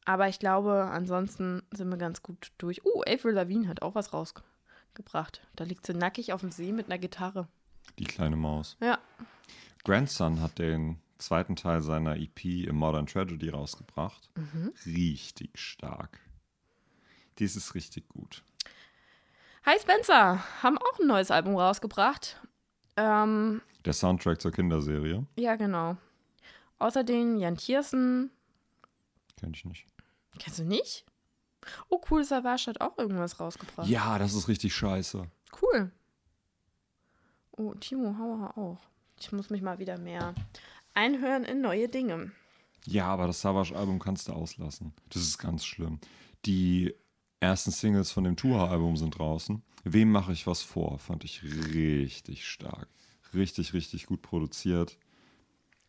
Aber ich glaube, ansonsten sind wir ganz gut durch. Uh, Avril Lavigne hat auch was rausgebracht. Da liegt sie nackig auf dem See mit einer Gitarre. Die kleine Maus. Ja. Grandson hat den zweiten Teil seiner EP im Modern Tragedy rausgebracht. Mhm. Richtig stark. Dies ist richtig gut. Hi Spencer haben auch ein neues Album rausgebracht. Ähm, Der Soundtrack zur Kinderserie. ja, genau. Außerdem Jan Thiersen. Kenn ich nicht. Kennst du nicht? Oh, cool, Savage hat auch irgendwas rausgebracht. Ja, das ist richtig scheiße. Cool. Oh, Timo Hauer auch. Ich muss mich mal wieder mehr einhören in neue Dinge. Ja, aber das Savage-Album kannst du auslassen. Das ist ganz schlimm. Die ersten Singles von dem Tour-Album sind draußen. Wem mache ich was vor? Fand ich richtig stark. Richtig, richtig gut produziert.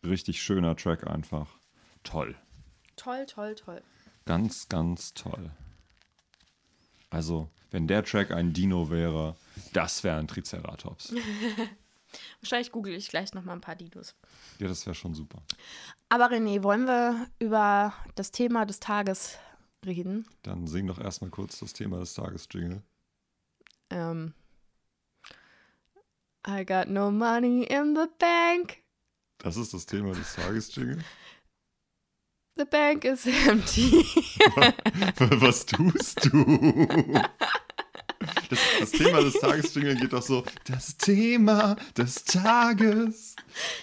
Richtig schöner Track einfach. Toll. Toll, toll, toll. Ganz, ganz toll. Also, wenn der Track ein Dino wäre, das wäre ein Triceratops. Wahrscheinlich google ich gleich noch mal ein paar Dinos. Ja, das wäre schon super. Aber René, wollen wir über das Thema des Tages reden? Dann sing doch erstmal kurz das Thema des Tages, Jingle. Ähm, I got no money in the bank. Das ist das Thema des Tages, Jingle. The bank is empty. Was tust du? Das, das Thema des Tages, Jingle, geht doch so: Das Thema des Tages,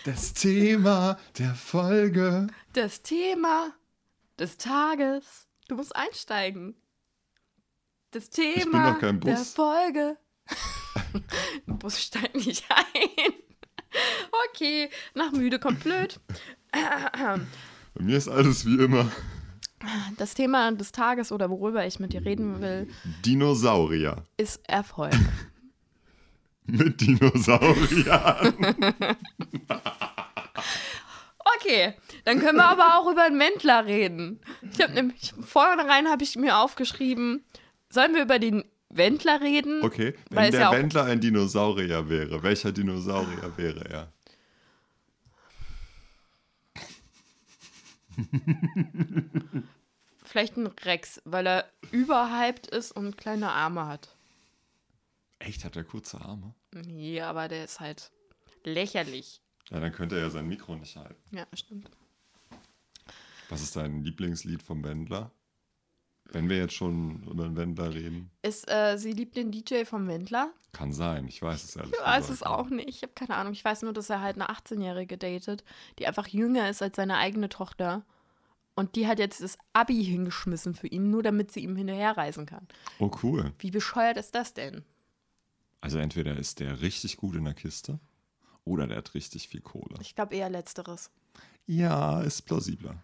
das Thema der Folge. Das Thema des Tages. Du musst einsteigen. Das Thema bin doch kein der Bus. Folge. Ein Bus steigt nicht ein. Okay, nach müde kommt blöd. Bei mir ist alles wie immer. Das Thema des Tages oder worüber ich mit dir reden will, Dinosaurier. ist Erfolg. Mit Dinosauriern. Okay, dann können wir aber auch über einen Wendler reden. Ich habe nämlich vornherein habe ich mir aufgeschrieben, sollen wir über den Wendler reden? Okay, Weil wenn der ja Wendler ein Dinosaurier wäre, welcher Dinosaurier wäre er? Vielleicht ein Rex, weil er überhyped ist und kleine Arme hat. Echt, hat er kurze Arme? Nee, aber der ist halt lächerlich. Ja, dann könnte er ja sein Mikro nicht halten. Ja, stimmt. Was ist dein Lieblingslied vom Wendler? Wenn wir jetzt schon über den Wendler reden. Ist, äh, sie liebt den DJ vom Wendler? Kann sein, ich weiß es ehrlich Ich weiß es auch nicht. Ich habe keine Ahnung. Ich weiß nur, dass er halt eine 18-Jährige datet, die einfach jünger ist als seine eigene Tochter. Und die hat jetzt das Abi hingeschmissen für ihn, nur damit sie ihm hinterherreisen kann. Oh, cool. Wie bescheuert ist das denn? Also entweder ist der richtig gut in der Kiste oder der hat richtig viel Kohle. Ich glaube eher Letzteres. Ja, ist plausibler.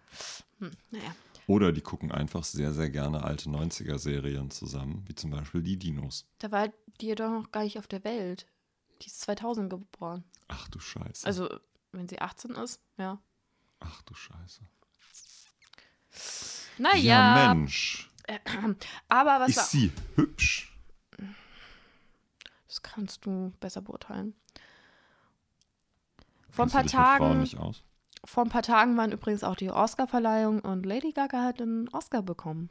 Hm, naja. Oder die gucken einfach sehr, sehr gerne alte 90er-Serien zusammen, wie zum Beispiel die Dinos. Da war die doch noch gar nicht auf der Welt. Die ist 2000 geboren. Ach du Scheiße. Also, wenn sie 18 ist, ja. Ach du Scheiße. Naja, Mensch. aber was Ist sie hübsch? Das kannst du besser beurteilen. Vor ein paar Tagen, vor ein paar Tagen waren übrigens auch die Oscar-Verleihung und Lady Gaga hat einen Oscar bekommen.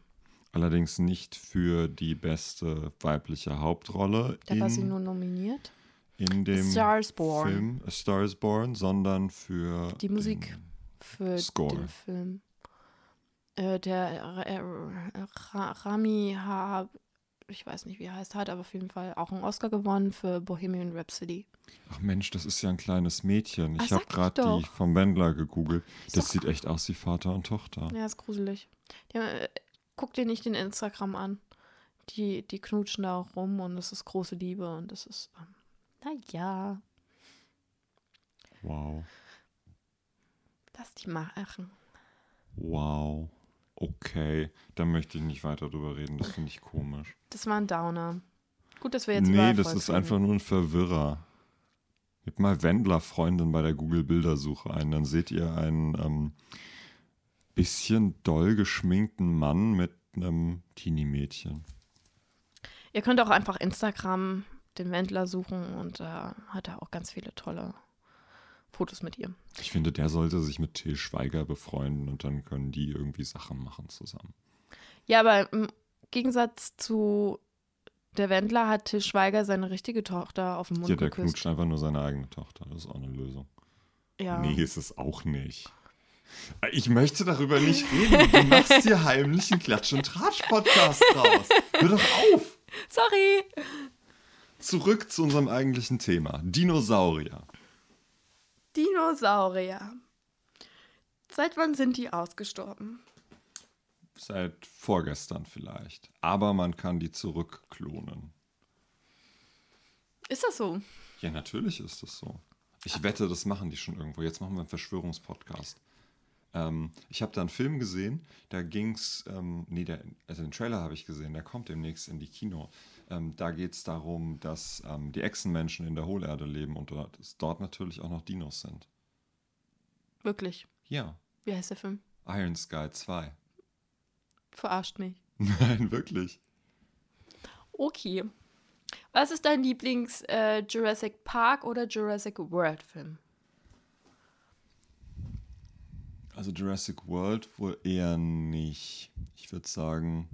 Allerdings nicht für die beste weibliche Hauptrolle Da war sie in, nur nominiert. in dem Stars Born. Film A Star is Born, sondern für Die Musik für Score. den Film. Äh, der äh, Ra Rami Ha, ich weiß nicht, wie er heißt, hat aber auf jeden Fall auch einen Oscar gewonnen für Bohemian Rhapsody. Ach Mensch, das ist ja ein kleines Mädchen. Ah, Ich sag habe ich gerade die vom Wendler gegoogelt. Das doch- sieht echt aus wie Vater und Tochter. Ja, ist gruselig. Die, äh, guck dir nicht den Instagram an. Die, die knutschen da auch rum und es ist große Liebe und es ist, ähm, naja, Wow. lass die machen. Wow. Okay. Da möchte ich nicht weiter drüber reden. Das finde ich komisch. Das war ein Downer. Gut, dass wir jetzt nee, das ist reden. einfach nur ein Verwirrer. Gib mal Wendler-Freundin bei der Google-Bildersuche ein. Dann seht ihr einen ähm, bisschen doll geschminkten Mann mit einem Teenie-Mädchen. Ihr könnt auch einfach Instagram den Wendler suchen und da hat er auch ganz viele tolle Fotos mit ihr. Ich finde, der sollte sich mit Till Schweiger befreunden und dann können die irgendwie Sachen machen zusammen. Ja, aber im Gegensatz zu der Wendler hat Til Schweiger seine richtige Tochter auf den Mund Ja, der geküsst. knutscht einfach nur seine eigene Tochter. Das ist auch eine Lösung. Ja. Nee, ist es auch nicht. Ich möchte darüber nicht reden. Du machst dir heimlich einen Klatsch- und Tratsch-Podcast raus. Hör doch auf! Sorry. Zurück zu unserem eigentlichen Thema. Dinosaurier. Dinosaurier. Seit wann sind die ausgestorben? Seit vorgestern vielleicht. Aber man kann die zurückklonen. Ist das so? Ja, natürlich ist das so. Ich wette, das machen die schon irgendwo. Jetzt machen wir einen Verschwörungspodcast. Ähm, ich habe da einen Film gesehen, da ging es, ähm, nee, der, also den Trailer habe ich gesehen, der kommt demnächst in die Kino. Ähm, da geht es darum, dass ähm, die Echsenmenschen in der Hohlerde leben und dort, dort natürlich auch noch Dinos sind. Wirklich. Ja. Wie heißt der Film? Iron Sky 2. Verarscht mich. Nein, wirklich. Okay. Was ist dein Lieblings äh, Jurassic Park oder Jurassic World Film? Also Jurassic World wohl eher nicht. Ich würde sagen,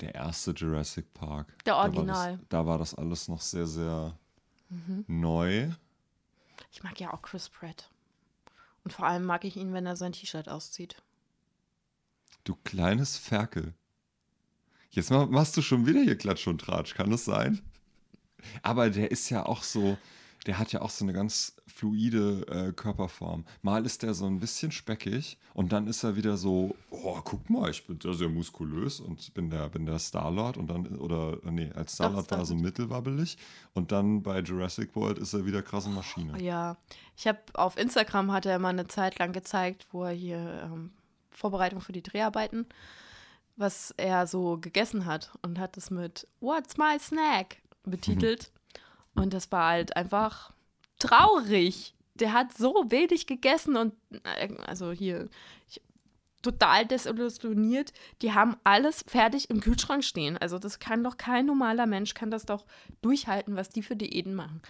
der erste Jurassic Park. Der Da war Original. das, da war das alles noch sehr, sehr neu. Ich mag ja auch Chris Pratt. Und vor allem mag ich ihn, wenn er sein T-Shirt auszieht. Du kleines Ferkel. Jetzt ma- machst du schon wieder hier Klatsch und Tratsch, kann das sein? Aber der ist ja auch so, der hat ja auch so eine ganz fluide äh, Körperform. Mal ist der so ein bisschen speckig und dann ist er wieder so, oh, guck mal, ich bin sehr, sehr muskulös und bin der, bin der Star-Lord und dann, oder, nee, als Star-Lord war er so mittelwabbelig und dann bei Jurassic World ist er wieder krasse Maschine. Ja, ich habe auf Instagram hat er mal eine Zeit lang gezeigt, wo er hier ähm, Vorbereitung für die Dreharbeiten, was er so gegessen hat und hat es mit What's my snack betitelt. Und das war halt einfach traurig. Der hat so wenig gegessen und äh, also hier ich, total desillusioniert. Die haben alles fertig im Kühlschrank stehen. Also das kann doch kein normaler Mensch kann das doch durchhalten, was die für Diäten machen.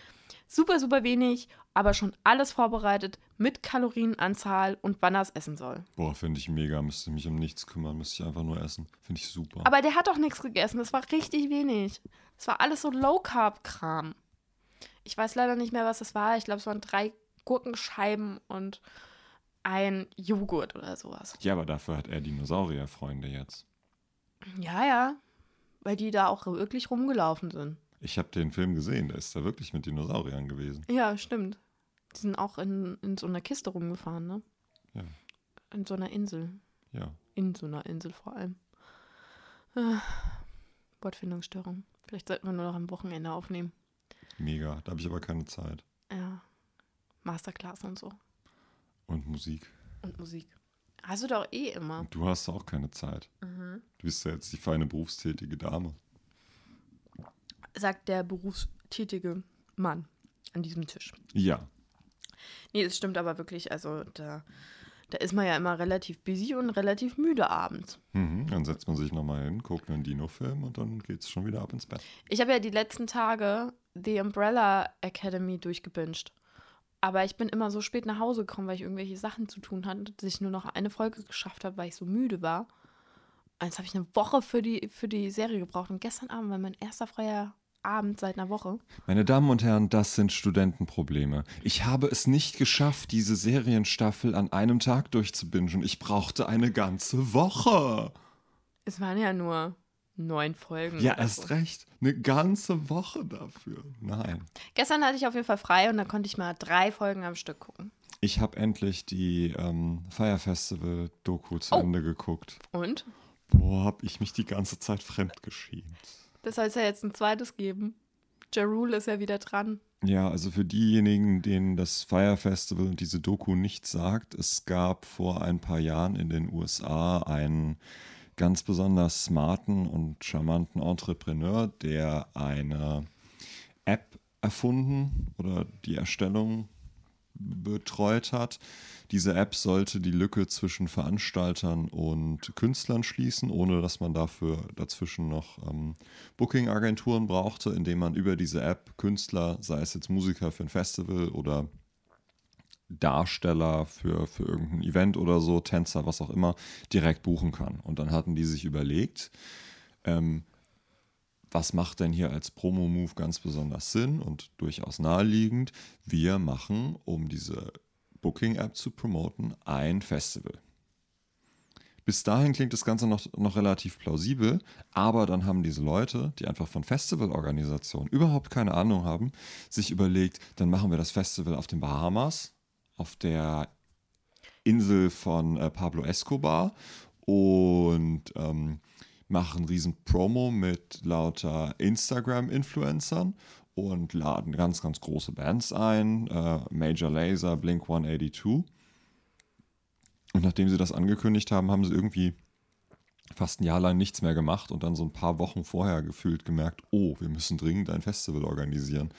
Super, super wenig, aber schon alles vorbereitet mit Kalorienanzahl und wann er es essen soll. Boah, finde ich mega, müsste mich um nichts kümmern, müsste ich einfach nur essen. Finde ich super. Aber der hat doch nichts gegessen, das war richtig wenig. Das war alles so Low-Carb-Kram. Ich weiß leider nicht mehr, was das war. Ich glaube, es waren drei Gurkenscheiben und ein Joghurt oder sowas. ja, aber dafür hat er Dinosaurierfreunde jetzt. Ja, ja, weil die da auch wirklich rumgelaufen sind. Ich habe den Film gesehen, der ist da wirklich mit Dinosauriern gewesen. Ja, stimmt. Die sind auch in, in so einer Kiste rumgefahren, ne? Ja. In so einer Insel. Ja. In so einer Insel vor allem. Äh, Wortfindungsstörung. Vielleicht sollten wir nur noch am Wochenende aufnehmen. Mega. Da habe ich aber keine Zeit. Ja. Masterclass und so. Und Musik. Und Musik. Hast du doch eh immer. Und du hast auch keine Zeit. Mhm. Du bist ja jetzt die feine berufstätige Dame. Sagt der berufstätige Mann an diesem Tisch. Ja. Nee, das stimmt aber wirklich. Also da, da ist man ja immer relativ busy und relativ müde abends. Mhm. Dann setzt man sich nochmal hin, guckt einen Dino-Film und dann geht's schon wieder ab ins Bett. Ich habe ja die letzten Tage The Umbrella Academy durchgebinged. Aber ich bin immer so spät nach Hause gekommen, weil ich irgendwelche Sachen zu tun hatte, dass ich nur noch eine Folge geschafft habe, weil ich so müde war. Jetzt habe ich eine Woche für die, für die Serie gebraucht. Und gestern Abend war mein erster freier Abend seit einer Woche. Meine Damen und Herren, das sind Studentenprobleme. Ich habe es nicht geschafft, diese Serienstaffel an einem Tag durchzubingen. Ich brauchte eine ganze Woche. Es waren ja nur neun Folgen. Ja, erst so. recht. Eine ganze Woche dafür. Nein. Gestern hatte ich auf jeden Fall frei und dann konnte ich mal drei Folgen am Stück gucken. Ich habe endlich die ähm, Fire Festival Doku zu Oh. Ende geguckt. Und? Boah, hab ich mich die ganze Zeit fremdgeschämt. Das soll es ja jetzt ein zweites geben. Ja Rule ist ja wieder dran. Ja, also für diejenigen, denen das Fire Festival und diese Doku nichts sagt, es gab vor ein paar Jahren in den USA einen ganz besonders smarten und charmanten Entrepreneur, der eine App erfunden oder die Erstellung betreut hat. Diese App sollte die Lücke zwischen Veranstaltern und Künstlern schließen, ohne dass man dafür dazwischen noch ähm, Booking-Agenturen brauchte, indem man über diese App Künstler, sei es jetzt Musiker für ein Festival oder Darsteller für, für irgendein Event oder so, Tänzer, was auch immer, direkt buchen kann. Und dann hatten die sich überlegt, ähm, was macht denn hier als Promo-Move ganz besonders Sinn und durchaus naheliegend? Wir machen, um diese Booking-App zu promoten, ein Festival. Bis dahin klingt das Ganze noch, noch relativ plausibel, aber dann haben diese Leute, die einfach von Festivalorganisationen überhaupt keine Ahnung haben, sich überlegt, dann machen wir das Festival auf den Bahamas, auf der Insel von äh, Pablo Escobar und ähm, machen riesen Promo mit lauter Instagram-Influencern und laden ganz, ganz große Bands ein, äh, Major Laser, Blink 182 Und nachdem sie das angekündigt haben, haben sie irgendwie fast ein Jahr lang nichts mehr gemacht und dann so ein paar Wochen vorher gefühlt gemerkt, oh, wir müssen dringend ein Festival organisieren.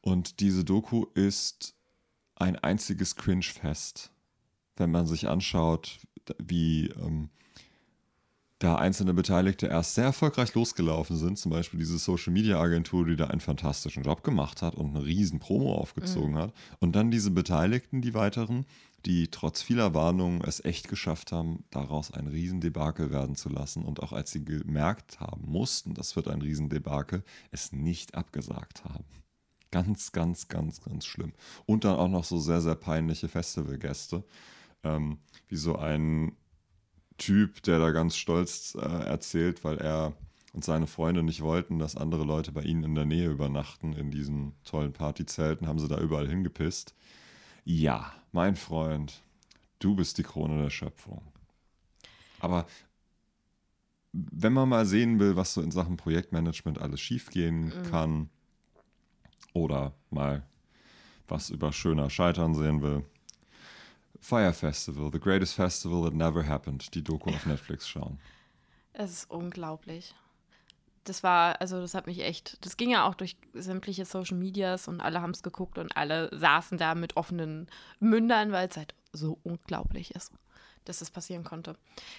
Und diese Doku ist ein einziges Cringe-Fest. Wenn man sich anschaut, wie ähm, da einzelne Beteiligte erst sehr erfolgreich losgelaufen sind, zum Beispiel diese Social Media Agentur, die da einen fantastischen Job gemacht hat und eine riesen Promo aufgezogen mhm. hat, und dann diese Beteiligten, die weiteren, die trotz vieler Warnungen es echt geschafft haben, daraus ein Riesendebakel werden zu lassen und auch als sie gemerkt haben mussten, das wird ein Riesendebakel, es nicht abgesagt haben. Ganz, ganz, ganz, ganz schlimm. Und dann auch noch so sehr, sehr peinliche Festivalgäste, ähm, wie so ein Typ, der da ganz stolz äh, erzählt, weil er und seine Freunde nicht wollten, dass andere Leute bei ihnen in der Nähe übernachten, in diesen tollen Partyzelten, haben sie da überall hingepisst. Ja, mein Freund, du bist die Krone der Schöpfung. Aber wenn man mal sehen will, was so in Sachen Projektmanagement alles schiefgehen mhm. kann, oder mal was über schöner Scheitern sehen will, Fire Festival, The Greatest Festival That Never Happened, die Doku auf Netflix schauen. Es ist unglaublich. Das war, also das hat mich echt, das ging ja auch durch sämtliche Social Medias und alle haben es geguckt und alle saßen da mit offenen Mündern, weil es halt so unglaublich ist, dass das passieren konnte.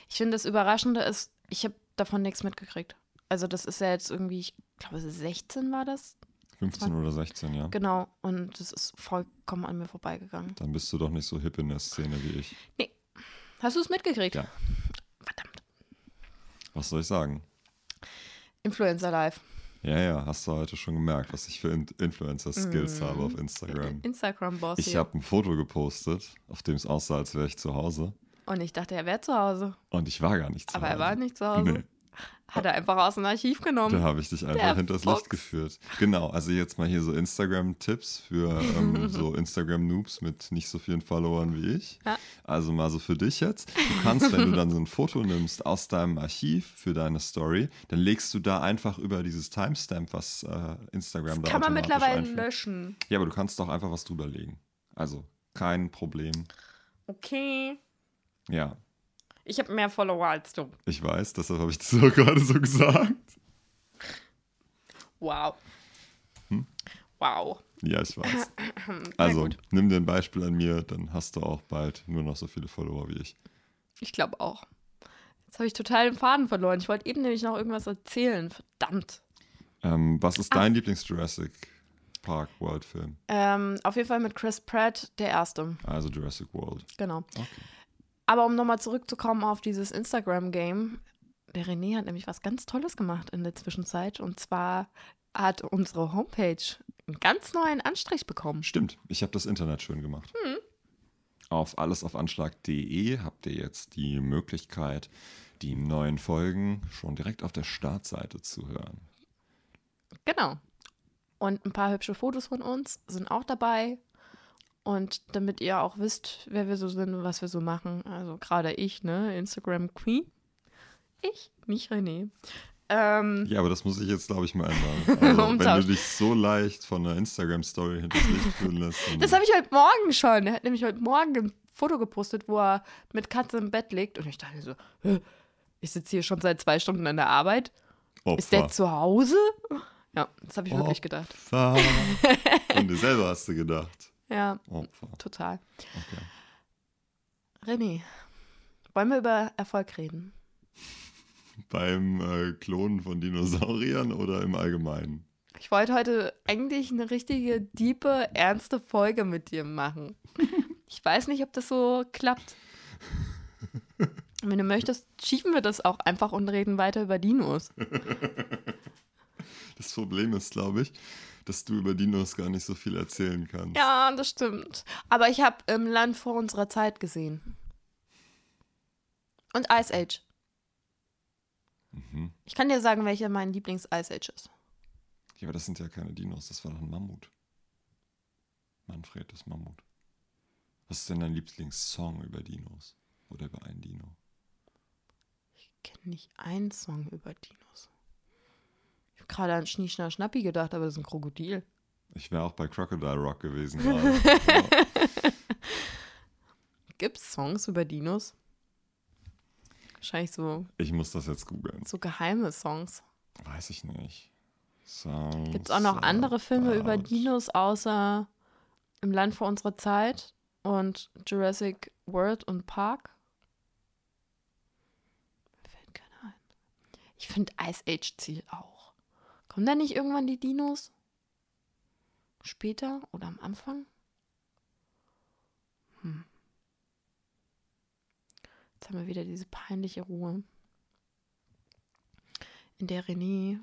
Ich finde, das Überraschende ist, ich habe davon nichts mitgekriegt. Also das ist ja jetzt irgendwie, ich glaube, 16 war das, 15 oder 16, ja. Genau, und das ist vollkommen an mir vorbeigegangen. Dann bist du doch nicht so hip in der Szene wie ich. Nee. Hast du es mitgekriegt? Ja. Verdammt. Was soll ich sagen? Influencer Live. Ja, ja, hast du heute schon gemerkt, was ich für Influencer-Skills mm. habe auf Instagram. Instagram-Boss. Ich habe ein Foto gepostet, auf dem es aussah, als wäre ich zu Hause. Und ich dachte, er wäre zu Hause. Und ich war gar nicht zu Aber Hause. Aber er war nicht zu Hause. Nee. Hat er einfach aus dem Archiv genommen. Da habe ich dich einfach hinters Licht geführt. Genau, also jetzt mal hier so Instagram-Tipps für ähm, so Instagram-Noobs mit nicht so vielen Followern wie ich. Ja. Also mal so für dich jetzt. Du kannst, wenn du dann so ein Foto nimmst aus deinem Archiv für deine Story, dann legst du da einfach über dieses Timestamp, was äh, Instagram das da kann man mittlerweile einführt. löschen. Ja, aber du kannst doch einfach was drüber legen. Also kein Problem. Okay. Ja, ich habe mehr Follower als du. Ich weiß, deshalb habe ich das auch gerade so gesagt. Wow. Hm? Wow. Ja, ich weiß. Also, nimm dir ein Beispiel an mir, dann hast du auch bald nur noch so viele Follower wie ich. Ich glaube auch. Jetzt habe ich total den Faden verloren. Ich wollte eben nämlich noch irgendwas erzählen. Verdammt. Ähm, was ist dein ah. Lieblings-Jurassic Park World Film? Ähm, auf jeden Fall mit Chris Pratt, der erste. Also Jurassic World. Genau. Okay. Aber um nochmal zurückzukommen auf dieses Instagram-Game, der René hat nämlich was ganz Tolles gemacht in der Zwischenzeit. Und zwar hat unsere Homepage einen ganz neuen Anstrich bekommen. Stimmt, ich habe das Internet schön gemacht. Hm. Auf allesaufanschlag.de habt ihr jetzt die Möglichkeit, die neuen Folgen schon direkt auf der Startseite zu hören. Genau. Und ein paar hübsche Fotos von uns sind auch dabei. Und damit ihr auch wisst, wer wir so sind und was wir so machen. Also gerade ich, ne? Instagram Queen. Ich, nicht René. Ähm, ja, aber das muss ich jetzt, glaube ich, mal ändern. Also, wenn du dich so leicht von einer Instagram-Story hinter das Licht fühlen lässt. Das habe ich heute Morgen schon. Er hat nämlich heute Morgen ein Foto gepostet, wo er mit Katze im Bett liegt. Und ich dachte so, ich sitze hier schon seit zwei Stunden an der Arbeit. Opfer. Ist der zu Hause? Ja, das habe ich Opfer. wirklich gedacht. Und du selber hast du gedacht. Ja, Opfer. total. Okay. René, wollen wir über Erfolg reden? Beim äh, Klonen von Dinosauriern oder im Allgemeinen? Ich wollte heute eigentlich eine richtige, diepe, ernste Folge mit dir machen. Ich weiß nicht, ob das so klappt. Wenn du möchtest, schieben wir das auch einfach und reden weiter über Dinos. Das Problem ist, glaube ich, dass du über Dinos gar nicht so viel erzählen kannst. Ja, das stimmt. Aber ich habe im Land vor unserer Zeit gesehen. Und Ice Age. Mhm. Ich kann dir sagen, welcher mein Lieblings-Ice Age ist. Ja, aber das sind ja keine Dinos, das war doch ein Mammut. Manfred, das Mammut. Was ist denn dein Lieblingssong über Dinos? Oder über einen Dino? Ich kenne nicht einen Song über Dinos gerade an Schnieschner Schnappi gedacht, aber das ist ein Krokodil. Ich wäre auch bei Crocodile Rock gewesen gerade. Gibt es Songs über Dinos? Wahrscheinlich so, Ich muss das jetzt googeln. so geheime Songs. Weiß ich nicht. Gibt es auch noch andere Filme über Dinos außer Im Land vor unserer Zeit und Jurassic World und Park? Mir fällt keiner ein. Ich finde Ice Age zielt auch. Kommen da nicht irgendwann die Dinos? Später oder am Anfang? Hm. Jetzt haben wir wieder diese peinliche Ruhe, in der René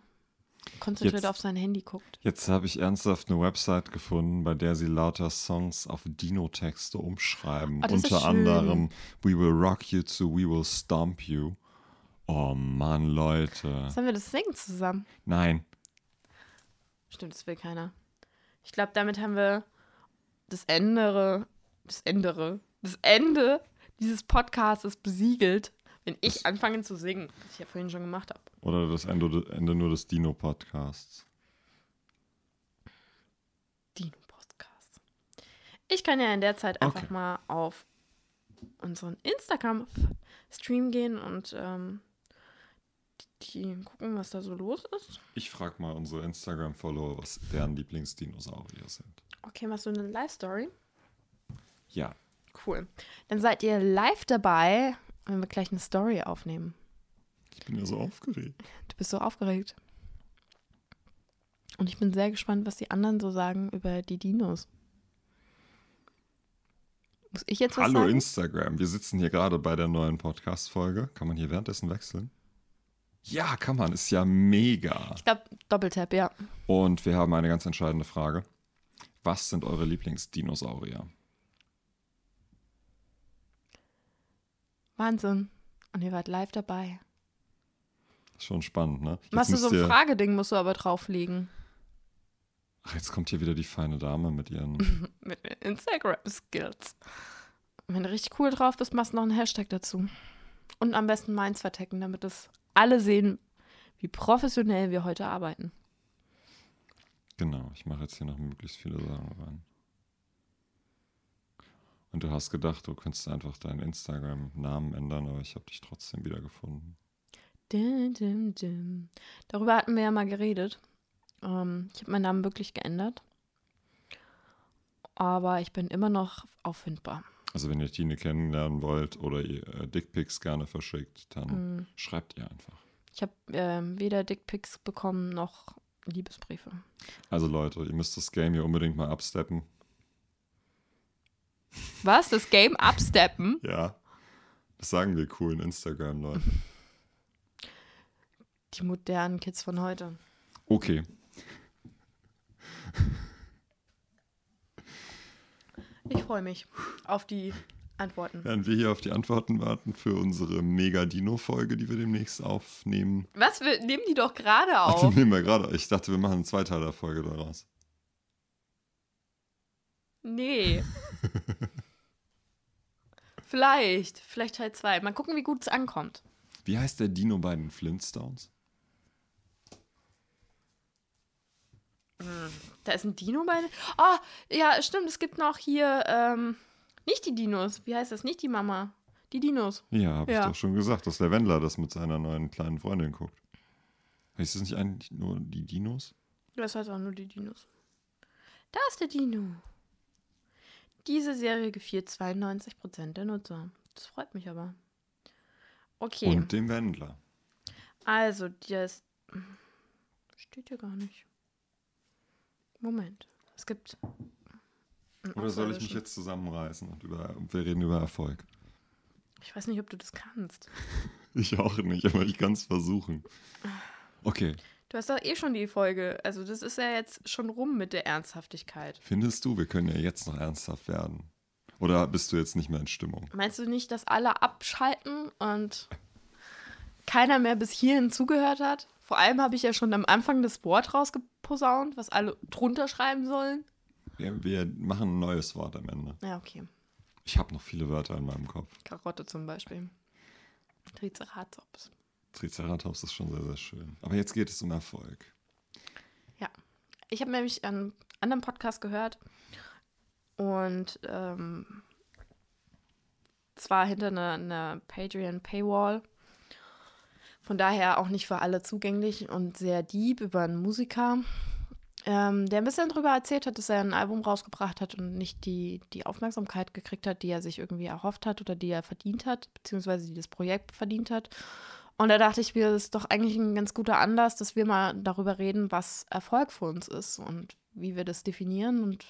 konzentriert Jetzt- auf sein Handy guckt. Jetzt habe ich ernsthaft eine Website gefunden, bei der sie lauter Songs auf Dino-Texte umschreiben. Ist Unter anderem We Will Rock You to We Will Stomp You. Oh Mann, Leute. Sollen wir das singen zusammen? Nein. Stimmt, das will keiner. Ich glaube, damit haben wir das Ende, das Ende, das Ende dieses Podcasts besiegelt, wenn ich Das- anfange zu singen, was ich ja vorhin schon gemacht habe. Oder das Ende, Ende nur des Dino-Podcasts. Dino-Podcast. Ich kann ja in der Zeit einfach Okay. mal auf unseren Instagram-Stream gehen und ähm, die gucken, was da so los ist. Ich frage mal unsere Instagram-Follower, was deren Lieblingsdinosaurier sind. Okay, machst du eine Live-Story? Ja. Cool. Dann seid ihr live dabei, wenn wir gleich eine Story aufnehmen. Ich bin ja so aufgeregt. Du bist so aufgeregt. Und ich bin sehr gespannt, was die anderen so sagen über die Dinos. Muss ich jetzt was Hallo sagen? Instagram. Wir sitzen hier gerade bei der neuen Podcast-Folge. Kann man hier währenddessen wechseln? Ja, kann man. Ist ja mega. Ich glaube, Doppeltap, ja. Und wir haben eine ganz entscheidende Frage. Was sind eure Lieblingsdinosaurier? Wahnsinn. Und ihr wart live dabei. Schon spannend, ne? Jetzt Machst du so ein ihr- Frageding, musst du aber drauflegen. Ach, jetzt kommt hier wieder die feine Dame mit ihren. Mit Instagram-Skills. Wenn du richtig cool drauf bist, machst du noch einen Hashtag dazu. Und am besten meins vertecken, damit es alle sehen, wie professionell wir heute arbeiten. genau, ich mache jetzt hier noch möglichst viele Sachen rein. Und du hast gedacht, du könntest einfach deinen Instagram-Namen ändern, aber ich habe dich trotzdem wieder gefunden. Dim, dim, dim. Darüber hatten wir ja mal geredet. Ähm, ich habe meinen Namen wirklich geändert. Aber ich bin immer noch auffindbar. Also wenn ihr Tine kennenlernen wollt oder ihr äh, Dickpics gerne verschickt, dann Mhm. schreibt ihr einfach. Ich habe ähm, weder Dickpics bekommen noch Liebesbriefe. Also Leute, ihr müsst das Game hier unbedingt mal absteppen. Was? Das Game absteppen? Ja. Das sagen wir coolen Instagram-Leuten. Die modernen Kids von heute. Okay. Ich freue mich auf die Antworten. Während wir hier auf die Antworten warten für unsere Mega-Dino-Folge, die wir demnächst aufnehmen. Was? Wir nehmen die doch gerade Ach, die auf. nehmen wir gerade. Ich dachte, wir machen eine Zweiteiler-Folge daraus. Nee. vielleicht. Vielleicht Teil 2. Mal gucken, wie gut es ankommt. Wie heißt der Dino bei den Flintstones? Da ist ein Dino bei. Ah, ja, stimmt. Es gibt noch hier, ähm, nicht die Dinos. Wie heißt das? Nicht die Mama. Die Dinos. Ja, habe Ja. ich doch schon gesagt, dass der Wendler das mit seiner neuen kleinen Freundin guckt. Heißt das nicht eigentlich nur die Dinos? Das heißt auch nur die Dinos. Da ist der Dino. Diese Serie gefiel 92% der Nutzer. Das freut mich aber. Okay, Und dem Wendler. also das steht hier gar nicht. Moment. Es gibt. Oder soll ich mich jetzt zusammenreißen und, über, und wir reden über Erfolg? Ich weiß nicht, ob du das kannst. Ich auch nicht, aber ich kann es versuchen. Okay, Du hast doch eh schon die Folge. Also, das ist ja jetzt schon rum mit der Ernsthaftigkeit. findest du, wir können ja jetzt noch ernsthaft werden? Oder bist du jetzt nicht mehr in Stimmung? Meinst du nicht, dass alle abschalten und keiner mehr bis hierhin zugehört hat? Vor allem habe ich ja schon am Anfang das Wort rausgeposaunt, was alle drunter schreiben sollen. Wir, wir machen ein neues Wort am Ende. Ja, okay. Ich habe noch viele Wörter in meinem Kopf. Karotte zum Beispiel. Triceratops. Triceratops ist schon sehr, sehr schön. Aber jetzt geht es um Erfolg. Ich habe nämlich einen anderen Podcast gehört und ähm, zwar hinter einer eine Patreon-Paywall. Von daher auch nicht für alle zugänglich und sehr deep über einen Musiker, ähm, der ein bisschen darüber erzählt hat, dass er ein Album rausgebracht hat und nicht die, die Aufmerksamkeit gekriegt hat, die er sich irgendwie erhofft hat oder die er verdient hat, beziehungsweise die das Projekt verdient hat. Und da dachte ich mir, das ist doch eigentlich ein ganz guter Anlass, dass wir mal darüber reden, was Erfolg für uns ist und wie wir das definieren und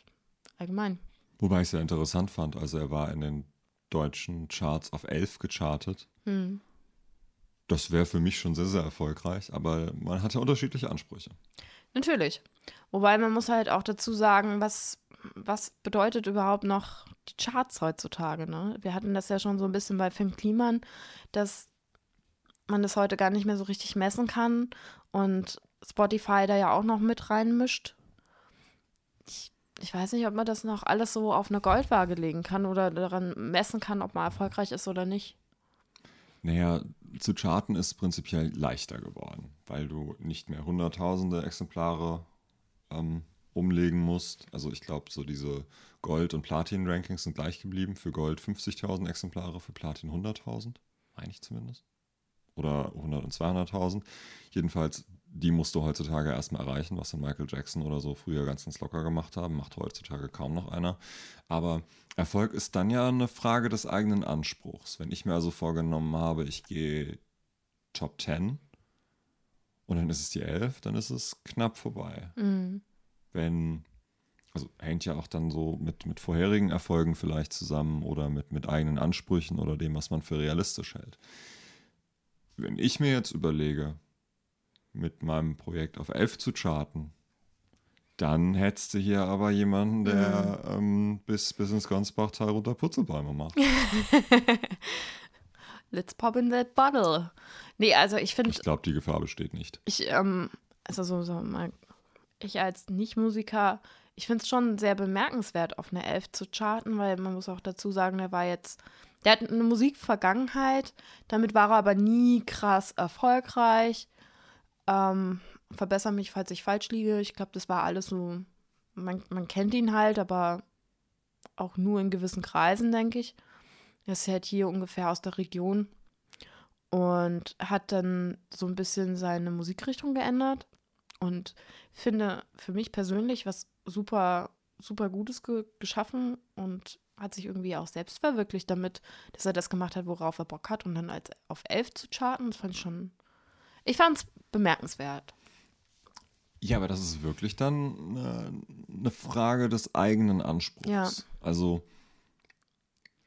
allgemein. Wobei ich es sehr interessant fand. Also er war in den deutschen Charts auf 11 gechartet. Hm. Das wäre für mich schon sehr, sehr erfolgreich, aber man hat ja unterschiedliche Ansprüche. Natürlich. Wobei man muss halt auch dazu sagen, was, was bedeutet überhaupt noch die Charts heutzutage? Ne? Wir hatten das ja schon so ein bisschen bei Finn Kliman, dass man das heute gar nicht mehr so richtig messen kann und Spotify da ja auch noch mit reinmischt. Ich, ich weiß nicht, ob man das noch alles so auf eine Goldwaage legen kann oder daran messen kann, ob man erfolgreich ist oder nicht. Naja, zu charten ist prinzipiell leichter geworden, weil du nicht mehr hunderttausende Exemplare ähm, umlegen musst. Also ich glaube, so diese Gold- und Platin-Rankings sind gleich geblieben. Für Gold 50.000 Exemplare, für Platin 100.000, meine ich zumindest oder 100 und 200.000. Jedenfalls, die musst du heutzutage erstmal erreichen, was dann Michael Jackson oder so früher ganz, ganz locker gemacht haben. Macht heutzutage kaum noch einer. Aber Erfolg ist dann ja eine Frage des eigenen Anspruchs. Wenn ich mir also vorgenommen habe, ich gehe Top 10 und dann ist es die 11, dann ist es knapp vorbei. Mhm. Wenn also hängt ja auch dann so mit, mit vorherigen Erfolgen vielleicht zusammen oder mit, mit eigenen Ansprüchen oder dem, was man für realistisch hält wenn ich mir jetzt überlege, mit meinem Projekt auf 11 zu charten, dann hättest du hier aber jemanden, der mhm. ähm, bis, bis ins Gonsbachtal runter Putzelbäume macht. Let's pop in that bottle. Nee, also ich finde. Ich glaube, die Gefahr besteht nicht. Ich, ähm, also so, so mal, ich als Nicht-Musiker, ich finde es schon sehr bemerkenswert, auf eine Elf zu charten, weil man muss auch dazu sagen, der war jetzt der hat eine Musikvergangenheit, damit war er aber nie krass erfolgreich. Ähm, verbessere mich, falls ich falsch liege. Ich glaube, das war alles so, man, man kennt ihn halt, aber auch nur in gewissen Kreisen, denke ich. Er ist halt hier ungefähr aus der Region und hat dann so ein bisschen seine Musikrichtung geändert und finde für mich persönlich was super, super Gutes ge geschaffen und hat sich irgendwie auch selbst verwirklicht damit, dass er das gemacht hat, worauf er Bock hat und dann als auf elf zu charten, das fand ich schon, ich fand es bemerkenswert. Ja, aber das ist wirklich dann eine, eine Frage des eigenen Anspruchs. Ja. Also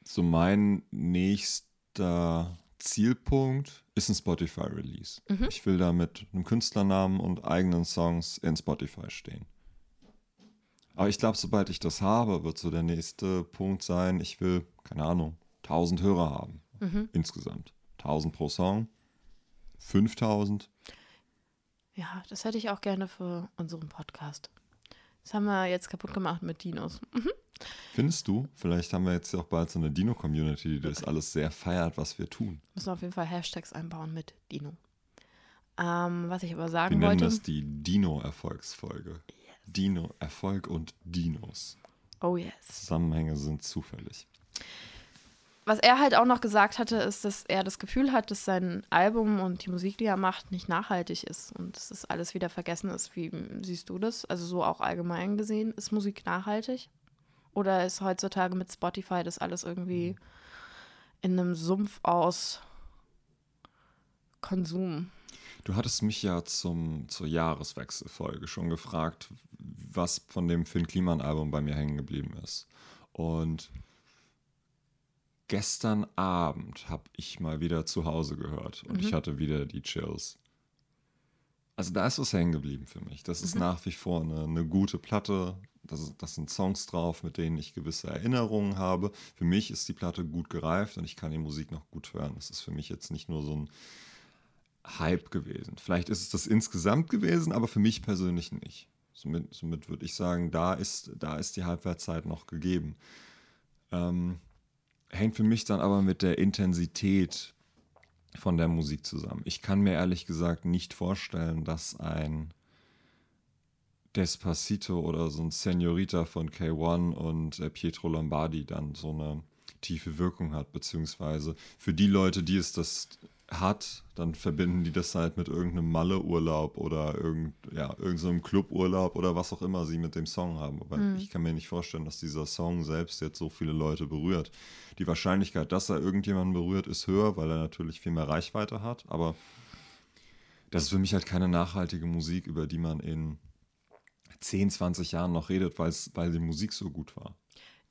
so mein nächster Zielpunkt ist ein Spotify-Release. Mhm. Ich will da mit einem Künstlernamen und eigenen Songs in Spotify stehen. Aber ich glaube, sobald ich das habe, wird so der nächste Punkt sein, ich will, keine Ahnung, 1000 Hörer haben. Mhm. Insgesamt. 1000 pro Song. 5000. Ja, das hätte ich auch gerne für unseren Podcast. Das haben wir jetzt kaputt gemacht mit Dinos. Mhm. Findest du? Vielleicht haben wir jetzt auch bald so eine Dino-Community, die das alles sehr feiert, was wir tun. Müssen wir auf jeden Fall Hashtags einbauen mit Dino. Ähm, was ich aber sagen wollte. Wir nennen das die Dino-Erfolgsfolge. Dino, Erfolg und Dinos. Oh yes. Zusammenhänge sind zufällig. Was er halt auch noch gesagt hatte, ist, dass er das Gefühl hat, dass sein Album und die Musik, die er macht, nicht nachhaltig ist und dass das alles wieder vergessen ist. Wie siehst du das? Also so auch allgemein gesehen, ist Musik nachhaltig? Oder ist heutzutage mit Spotify das alles irgendwie in einem Sumpf aus Konsum? Du hattest mich ja zum, zur Jahreswechselfolge schon gefragt, was von dem Finn Kliman-Album bei mir hängen geblieben ist. Und gestern Abend habe ich mal wieder zu Hause gehört und mhm. ich hatte wieder die Chills. Also da ist was hängen geblieben für mich. Das ist mhm. nach wie vor eine, eine gute Platte. Das, das, sind Songs drauf, mit denen ich gewisse Erinnerungen habe. Für mich ist die Platte gut gereift und ich kann die Musik noch gut hören. Das ist für mich jetzt nicht nur so ein Hype gewesen. Vielleicht ist es das insgesamt gewesen, aber für mich persönlich nicht. Somit, somit würde ich sagen, da ist, da ist die Halbwertszeit noch gegeben. Ähm, hängt für mich dann aber mit der Intensität von der Musik zusammen. Ich kann mir ehrlich gesagt nicht vorstellen, dass ein Despacito oder so ein Senorita von K1 und äh, Pietro Lombardi dann so eine tiefe Wirkung hat, beziehungsweise für die Leute, die es das hat, dann verbinden die das halt mit irgendeinem Malle-Urlaub oder irgend, ja, irgendeinem Cluburlaub oder was auch immer sie mit dem Song haben. Aber mhm. ich kann mir nicht vorstellen, dass dieser Song selbst jetzt so viele Leute berührt. Die Wahrscheinlichkeit, dass er irgendjemanden berührt, ist höher, weil er natürlich viel mehr Reichweite hat. Aber das ist für mich halt keine nachhaltige Musik, über die man in 10, 20 Jahren noch redet, weil die Musik so gut war.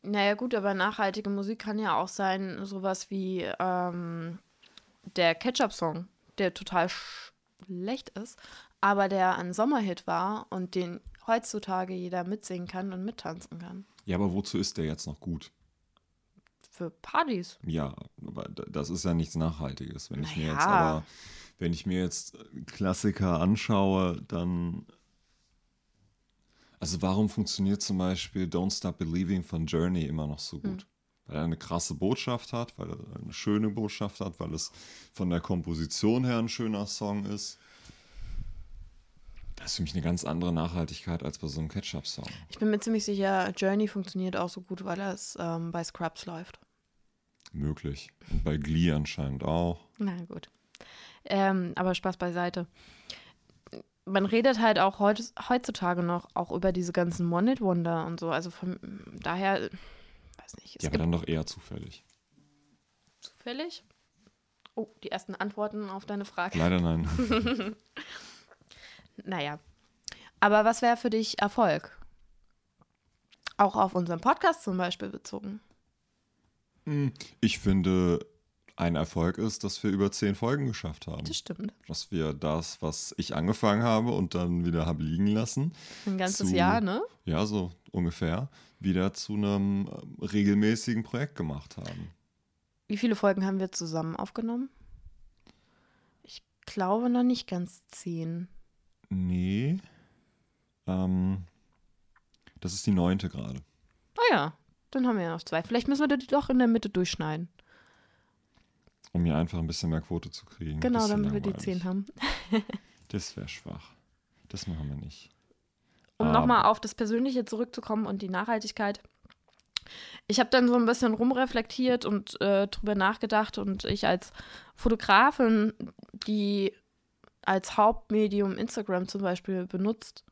Naja, gut, aber nachhaltige Musik kann ja auch sein, sowas wie ähm, der Ketchup-Song, der total schlecht ist, aber der ein Sommerhit war und den heutzutage jeder mitsingen kann und mittanzen kann. Ja, aber wozu ist der jetzt noch gut? Für Partys. Ja, aber das ist ja nichts Nachhaltiges. Wenn naja. ich mir jetzt aber, wenn ich mir jetzt Klassiker anschaue, dann also warum funktioniert zum Beispiel Don't Stop Believing von Journey immer noch so gut? Hm. Weil er eine krasse Botschaft hat, weil er eine schöne Botschaft hat, weil es von der Komposition her ein schöner Song ist. Das ist für mich eine ganz andere Nachhaltigkeit als bei so einem Ketchup-Song. Ich bin mir ziemlich sicher, Journey funktioniert auch so gut, weil es ähm, bei Scrubs läuft. Möglich. Und bei Glee anscheinend auch. Na gut. Ähm, aber Spaß beiseite man redet halt auch heut, heutzutage noch auch über diese ganzen One-Hit-Wonder und so. Also von daher, weiß nicht. ja, aber dann doch eher zufällig. Zufällig? Oh, die ersten Antworten auf deine Frage. Leider nein. naja. Aber was wäre für dich Erfolg? Auch auf unseren Podcast zum Beispiel bezogen. Hm, ich finde, ein Erfolg ist, dass wir über zehn Folgen geschafft haben. Das stimmt. Dass wir das, was ich angefangen habe und dann wieder habe liegen lassen. Ein ganzes zu, Jahr, ne? Ja, so ungefähr. Wieder zu einem ähm, regelmäßigen Projekt gemacht haben. Wie viele Folgen haben wir zusammen aufgenommen? Ich glaube noch nicht ganz zehn. Nee. Ähm, das ist die neunte gerade. Ah ja, dann haben wir ja noch zwei. Vielleicht müssen wir die doch in der Mitte durchschneiden. Um mir einfach ein bisschen mehr Quote zu kriegen. Genau, damit wir die 10 haben. das wäre schwach. Das machen wir nicht. Um nochmal auf das Persönliche zurückzukommen und die Nachhaltigkeit. Ich habe dann so ein bisschen rumreflektiert und äh, drüber nachgedacht und ich als Fotografin, die als Hauptmedium Instagram zum Beispiel benutzt,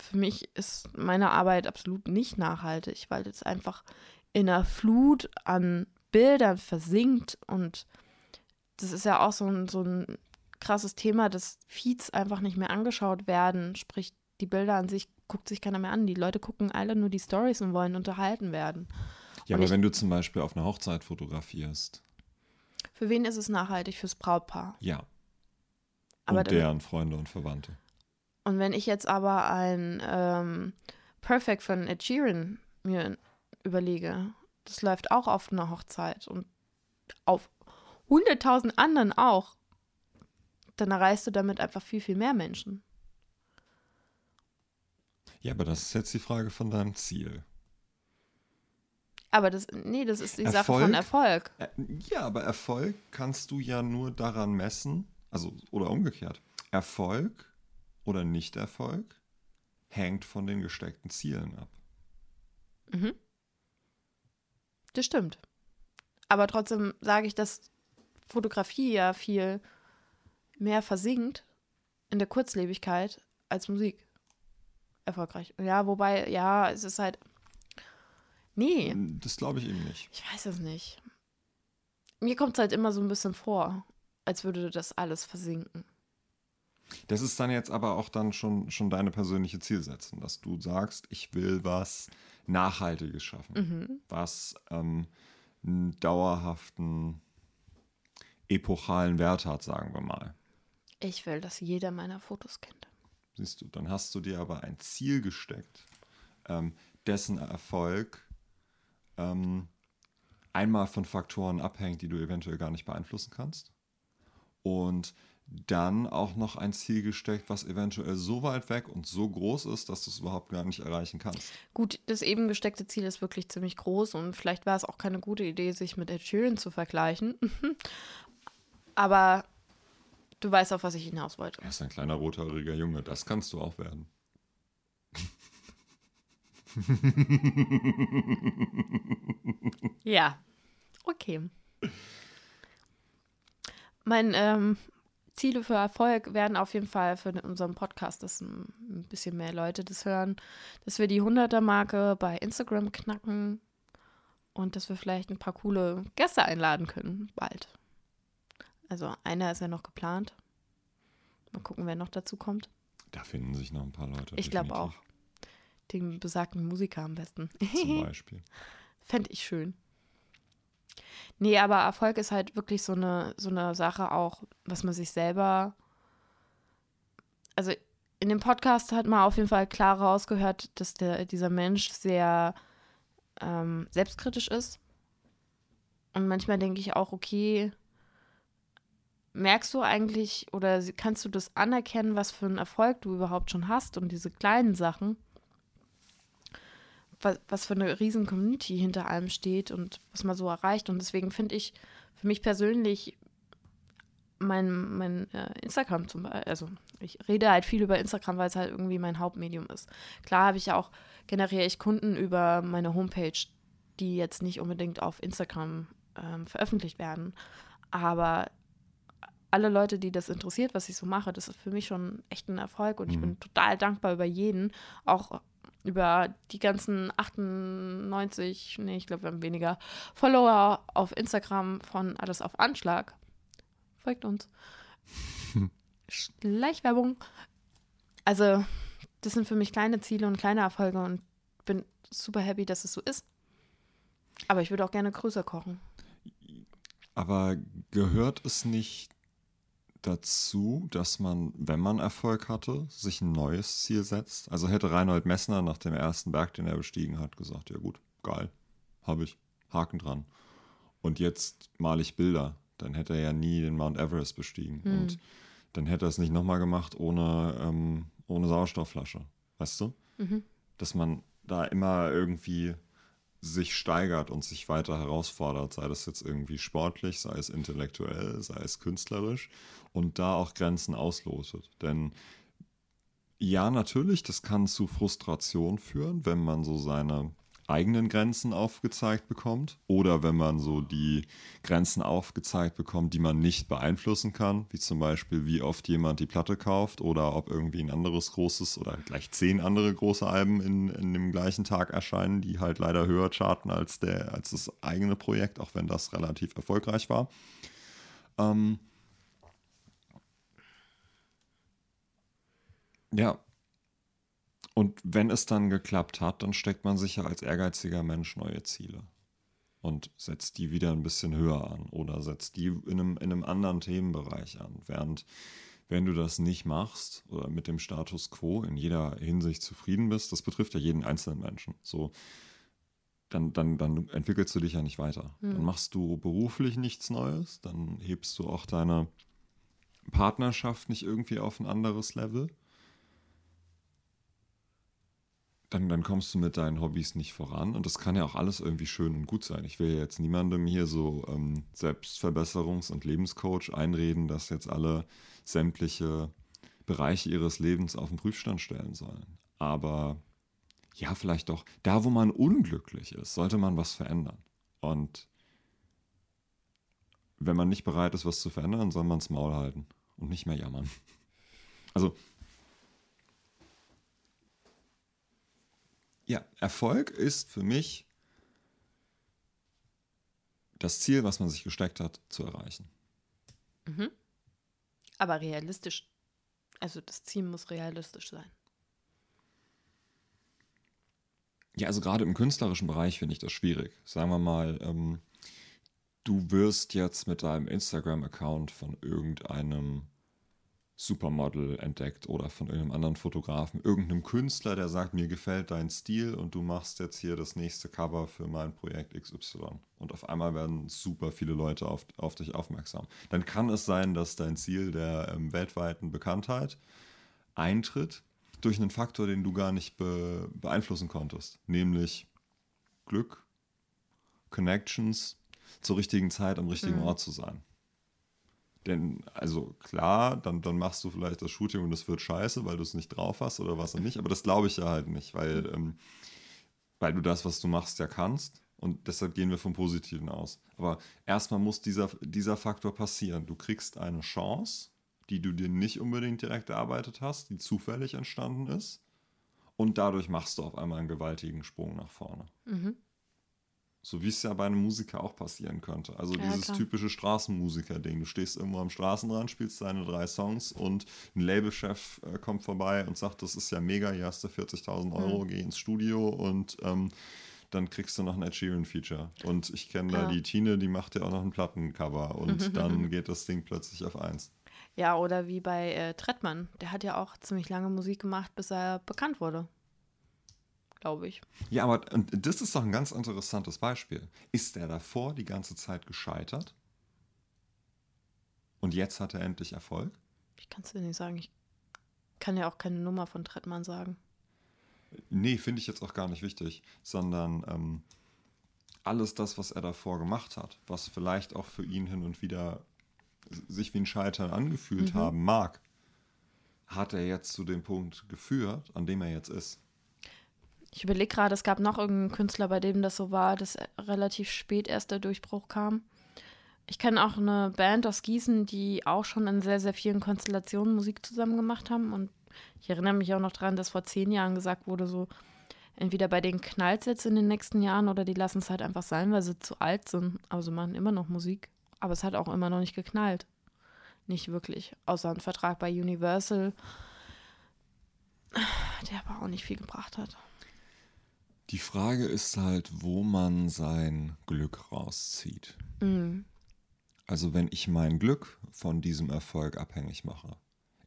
für mich ist meine Arbeit absolut nicht nachhaltig, weil es einfach in einer Flut an Bildern versinkt und das ist ja auch so ein, so ein krasses Thema, dass Feeds einfach nicht mehr angeschaut werden. Sprich, die Bilder an sich guckt sich keiner mehr an. Die Leute gucken alle nur die Stories und wollen unterhalten werden. Ja, und aber wenn du zum Beispiel auf einer Hochzeit fotografierst. Für wen ist es nachhaltig? Fürs Brautpaar. Ja. Aber und deren Freunde und Verwandte. Und wenn ich jetzt aber ein ähm, Perfect von Ed Sheeran mir überlege, das läuft auch auf einer Hochzeit und auf hunderttausend anderen auch, dann erreichst du damit einfach viel, viel mehr Menschen. Ja, aber das ist jetzt die Frage von deinem Ziel. Aber das, nee, das ist die Erfolg, Sache von Erfolg. Äh, ja, aber Erfolg kannst du ja nur daran messen, also oder umgekehrt. Erfolg oder Nicht-Erfolg hängt von den gesteckten Zielen ab. Mhm. Das stimmt. Aber trotzdem sage ich, dass Fotografie ja viel mehr versinkt in der Kurzlebigkeit als Musik. Erfolgreich. Ja, wobei, ja, es ist halt. Nee. Das glaube ich eben nicht. Ich weiß es nicht. Mir kommt es halt immer so ein bisschen vor, als würde das alles versinken. Das ist dann jetzt aber auch dann schon, schon deine persönliche Zielsetzung, dass du sagst, ich will was Nachhaltiges schaffen, mhm. was ähm, einen dauerhaften epochalen Wert hat, sagen wir mal. Ich will, dass jeder meiner Fotos kennt. Siehst du, dann hast du dir aber ein Ziel gesteckt, ähm, dessen Erfolg ähm, einmal von Faktoren abhängt, die du eventuell gar nicht beeinflussen kannst. Und dann auch noch ein Ziel gesteckt, was eventuell so weit weg und so groß ist, dass du es überhaupt gar nicht erreichen kannst. Gut, das eben gesteckte Ziel ist wirklich ziemlich groß und vielleicht war es auch keine gute Idee, sich mit Ed Sheeran zu vergleichen. Aber du weißt, auf was ich hinaus wollte. Er ist ein kleiner rothaariger Junge, das kannst du auch werden. ja. Okay. Mein ähm, Ziele für Erfolg werden auf jeden Fall für unseren Podcast, dass ein bisschen mehr Leute das hören, dass wir die 100er-Marke bei Instagram knacken und dass wir vielleicht ein paar coole Gäste einladen können, bald. Also einer ist ja noch geplant. Mal gucken, wer noch dazu kommt. Da finden sich noch ein paar Leute. Ich glaube auch. Den besagten Musiker am besten. Zum Beispiel. Fände ich schön. Nee, aber Erfolg ist halt wirklich so eine, so eine Sache auch, was man sich selber. Also in dem Podcast hat man auf jeden Fall klar rausgehört, dass der, dieser Mensch sehr ähm, selbstkritisch ist. Und manchmal denke ich auch, okay, merkst du eigentlich oder kannst du das anerkennen, was für einen Erfolg du überhaupt schon hast und diese kleinen Sachen? Was, was für eine riesen Community hinter allem steht und was man so erreicht. Und deswegen finde ich für mich persönlich mein, mein äh, Instagram zum Beispiel, also ich rede halt viel über Instagram, weil es halt irgendwie mein Hauptmedium ist. Klar habe ich ja auch, generiere ich Kunden über meine Homepage, die jetzt nicht unbedingt auf Instagram ähm, veröffentlicht werden. Aber alle Leute, die das interessiert, was ich so mache, das ist für mich schon echt ein Erfolg und mhm. ich bin total dankbar über jeden, auch über die ganzen 98, nee, ich glaube, wir haben weniger Follower auf Instagram von Alles auf Anschlag. Folgt uns. Schleichwerbung. Also, das sind für mich kleine Ziele und kleine Erfolge und bin super happy, dass es so ist. Aber ich würde auch gerne größer kochen. Aber gehört es nicht dazu, dass man, wenn man Erfolg hatte, sich ein neues Ziel setzt? Also hätte Reinhold Messner nach dem ersten Berg, den er bestiegen hat, gesagt, ja gut, geil, habe ich, Haken dran. Und jetzt male ich Bilder. Dann hätte er ja nie den Mount Everest bestiegen. Hm. Und dann hätte er es nicht nochmal gemacht ohne, ähm, ohne Sauerstoffflasche. Weißt du? Mhm. Dass man da immer irgendwie sich steigert und sich weiter herausfordert, sei das jetzt irgendwie sportlich, sei es intellektuell, sei es künstlerisch und da auch Grenzen auslotet. Denn ja, natürlich, das kann zu Frustration führen, wenn man so seine eigenen Grenzen aufgezeigt bekommt oder wenn man so die Grenzen aufgezeigt bekommt, die man nicht beeinflussen kann, wie zum Beispiel wie oft jemand die Platte kauft oder ob irgendwie ein anderes großes oder gleich zehn andere große Alben in, in dem gleichen Tag erscheinen, die halt leider höher charten als, der, als das eigene Projekt, auch wenn das relativ erfolgreich war. Ähm ja, und wenn es dann geklappt hat, dann steckt man sich ja als ehrgeiziger Mensch neue Ziele und setzt die wieder ein bisschen höher an oder setzt die in einem, in einem anderen Themenbereich an. Während wenn du das nicht machst oder mit dem Status quo in jeder Hinsicht zufrieden bist, das betrifft ja jeden einzelnen Menschen. So, dann, dann, dann entwickelst du dich ja nicht weiter. Mhm. Dann machst du beruflich nichts Neues, dann hebst du auch deine Partnerschaft nicht irgendwie auf ein anderes Level. Dann, dann kommst du mit deinen Hobbys nicht voran. Und das kann ja auch alles irgendwie schön und gut sein. Ich will ja jetzt niemandem hier so ähm, Selbstverbesserungs- und Lebenscoach einreden, dass jetzt alle sämtliche Bereiche ihres Lebens auf den Prüfstand stellen sollen. Aber ja, vielleicht doch, da wo man unglücklich ist, sollte man was verändern. Und wenn man nicht bereit ist, was zu verändern, soll man es Maul halten und nicht mehr jammern. Also Ja, Erfolg ist für mich das Ziel, was man sich gesteckt hat, zu erreichen. Mhm. Aber realistisch. Also das Ziel muss realistisch sein. Ja, also gerade im künstlerischen Bereich finde ich das schwierig. Sagen wir mal, ähm, du wirst jetzt mit deinem Instagram-Account von irgendeinem Supermodel entdeckt oder von irgendeinem anderen Fotografen, irgendeinem Künstler, der sagt, mir gefällt dein Stil und du machst jetzt hier das nächste Cover für mein Projekt XY. Und auf einmal werden super viele Leute auf, auf dich aufmerksam. Dann kann es sein, dass dein Ziel der ähm, weltweiten Bekanntheit eintritt durch einen Faktor, den du gar nicht be beeinflussen konntest, nämlich Glück, Connections, zur richtigen Zeit am richtigen mhm. Ort zu sein. Denn, also klar, dann, dann machst du vielleicht das Shooting und es wird scheiße, weil du es nicht drauf hast oder was auch nicht. Aber das glaube ich ja halt nicht, weil, ähm, weil du das, was du machst, ja kannst Und deshalb gehen wir vom Positiven aus. Aber erstmal muss dieser, dieser Faktor passieren. Du kriegst eine Chance, die du dir nicht unbedingt direkt erarbeitet hast, die zufällig entstanden ist. Und dadurch machst du auf einmal einen gewaltigen Sprung nach vorne. Mhm. So wie es ja bei einem Musiker auch passieren könnte. Also ja, dieses klar. typische Straßenmusiker-Ding. Du stehst irgendwo am Straßenrand, spielst deine drei Songs und ein Labelchef äh, kommt vorbei und sagt, das ist ja mega, hier hast du 40.000 Euro, mhm. geh ins Studio und ähm, dann kriegst du noch ein Ed Sheeran-Feature. Und ich kenne ja. da die Tine, die macht ja auch noch ein Plattencover und dann geht das Ding plötzlich auf eins. Ja, oder wie bei äh, Trettmann. Der hat ja auch ziemlich lange Musik gemacht, bis er bekannt wurde glaube ich. Ja, aber das ist doch ein ganz interessantes Beispiel. Ist er davor die ganze Zeit gescheitert? Und jetzt hat er endlich Erfolg? Ich kann es dir nicht sagen. Ich kann ja auch keine Nummer von Trettmann sagen. Nee, finde ich jetzt auch gar nicht wichtig, sondern ähm, alles das, was er davor gemacht hat, was vielleicht auch für ihn hin und wieder sich wie ein Scheitern angefühlt mhm. haben mag, hat er jetzt zu dem Punkt geführt, an dem er jetzt ist. Ich überlege gerade, es gab noch irgendeinen Künstler, bei dem das so war, dass relativ spät erst der Durchbruch kam. Ich kenne auch eine Band aus Gießen, die auch schon in sehr, sehr vielen Konstellationen Musik zusammen gemacht haben. Und ich erinnere mich auch noch daran, dass vor zehn Jahren gesagt wurde, so entweder bei denen knallt es jetzt in den nächsten Jahren oder die lassen es halt einfach sein, weil sie zu alt sind. Also machen immer noch Musik. Aber es hat auch immer noch nicht geknallt. Nicht wirklich. Außer ein Vertrag bei Universal, der aber auch nicht viel gebracht hat. Die Frage ist halt, wo man sein Glück rauszieht. Mhm. Also wenn ich mein Glück von diesem Erfolg abhängig mache,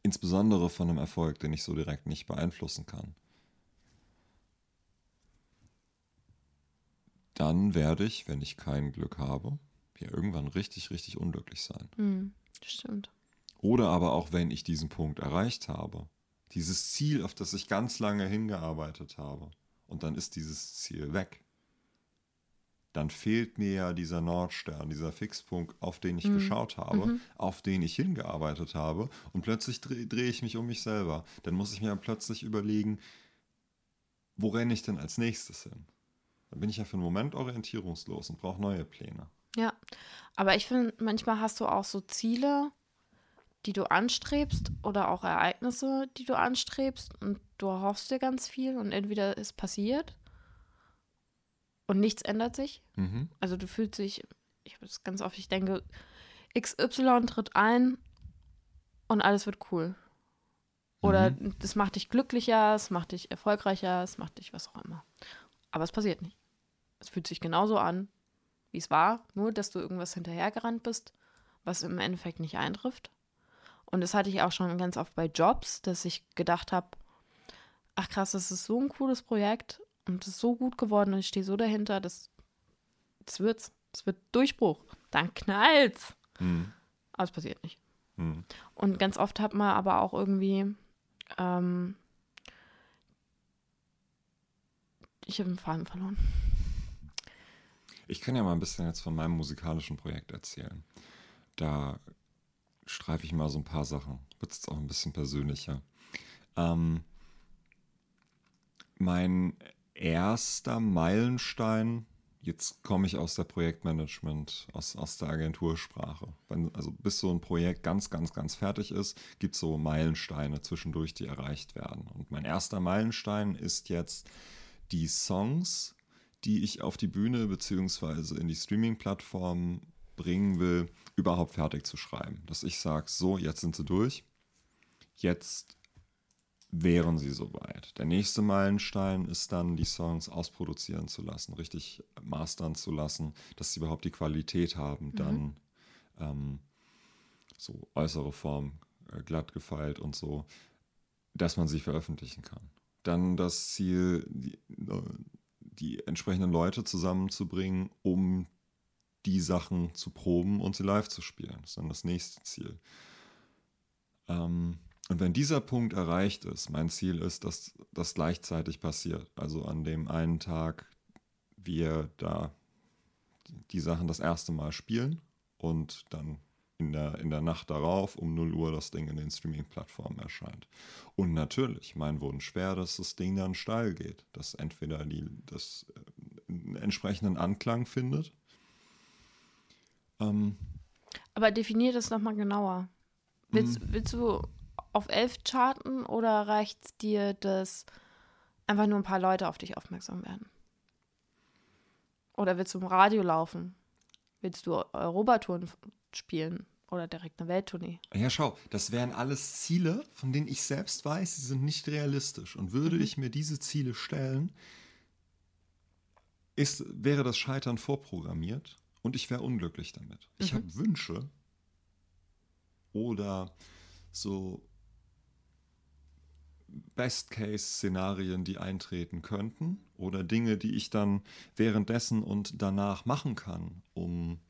insbesondere von einem Erfolg, den ich so direkt nicht beeinflussen kann, dann werde ich, wenn ich kein Glück habe, ja irgendwann richtig, richtig unglücklich sein. Mhm, stimmt. Oder aber auch, wenn ich diesen Punkt erreicht habe, dieses Ziel, auf das ich ganz lange hingearbeitet habe, und dann ist dieses Ziel weg. Dann fehlt mir ja dieser Nordstern, dieser Fixpunkt, auf den ich mhm. geschaut habe, mhm. auf den ich hingearbeitet habe. Und plötzlich drehe dreh ich mich um mich selber. Dann muss ich mir plötzlich überlegen, wo renne ich denn als nächstes hin? Dann bin ich ja für einen Moment orientierungslos und brauche neue Pläne. Ja, aber ich finde, manchmal hast du auch so Ziele, die du anstrebst oder auch Ereignisse, die du anstrebst und du hoffst dir ganz viel und entweder ist passiert und nichts ändert sich. Mhm. Also du fühlst dich, ich habe das ganz oft, ich denke, XY tritt ein und alles wird cool. Oder mhm. das macht dich glücklicher, es macht dich erfolgreicher, es macht dich was auch immer. Aber es passiert nicht. Es fühlt sich genauso an, wie es war, nur dass du irgendwas hinterhergerannt bist, was im Endeffekt nicht eintrifft. Und das hatte ich auch schon ganz oft bei Jobs, dass ich gedacht habe, ach krass, das ist so ein cooles Projekt und es ist so gut geworden und ich stehe so dahinter, das, das wird's. Es wird Durchbruch. Dann knallt's. Mhm. Aber es passiert nicht. Mhm. Und ganz oft hat man aber auch irgendwie, ähm, ich habe den Faden verloren. Ich kann ja mal ein bisschen jetzt von meinem musikalischen Projekt erzählen. Da streife ich mal so ein paar Sachen. Wird es auch ein bisschen persönlicher. Ähm, mein erster Meilenstein, jetzt komme ich aus der Projektmanagement, aus, aus der Agentursprache. Wenn, also bis so ein Projekt ganz, ganz, ganz fertig ist, gibt es so Meilensteine zwischendurch, die erreicht werden. Und mein erster Meilenstein ist jetzt die Songs, die ich auf die Bühne bzw. in die Streaming-Plattform bringen will, überhaupt fertig zu schreiben. Dass ich sage, so, jetzt sind sie durch, jetzt wären sie soweit. Der nächste Meilenstein ist dann, die Songs ausproduzieren zu lassen, richtig mastern zu lassen, dass sie überhaupt die Qualität haben, mhm. dann ähm, so äußere Form äh, glatt gefeilt und so, dass man sie veröffentlichen kann. Dann das Ziel, die, äh, die entsprechenden Leute zusammenzubringen, um die Sachen zu proben und sie live zu spielen. Das ist dann das nächste Ziel. Ähm, und wenn dieser Punkt erreicht ist, mein Ziel ist, dass das gleichzeitig passiert. Also an dem einen Tag wir da die Sachen das erste Mal spielen und dann in der, in der Nacht darauf um 0 Uhr das Ding in den Streaming-Plattformen erscheint. Und natürlich, mein Wunsch wäre, dass das Ding dann steil geht, dass entweder die, das einen entsprechenden Anklang findet. Ähm, Aber definier das nochmal genauer. Willst, Mhm. willst du auf elf charten oder reicht es dir, dass einfach nur ein paar Leute auf dich aufmerksam werden? Oder willst du im Radio laufen? Willst du Europatouren spielen oder direkt eine Welttournee? Ja, schau, das wären alles Ziele, von denen ich selbst weiß, sie sind nicht realistisch. Und würde ich mir diese Ziele stellen, ist, wäre das Scheitern vorprogrammiert und ich wäre unglücklich damit. Ich Mhm. habe Wünsche oder so Best-Case-Szenarien, die eintreten könnten oder Dinge, die ich dann währenddessen und danach machen kann, um,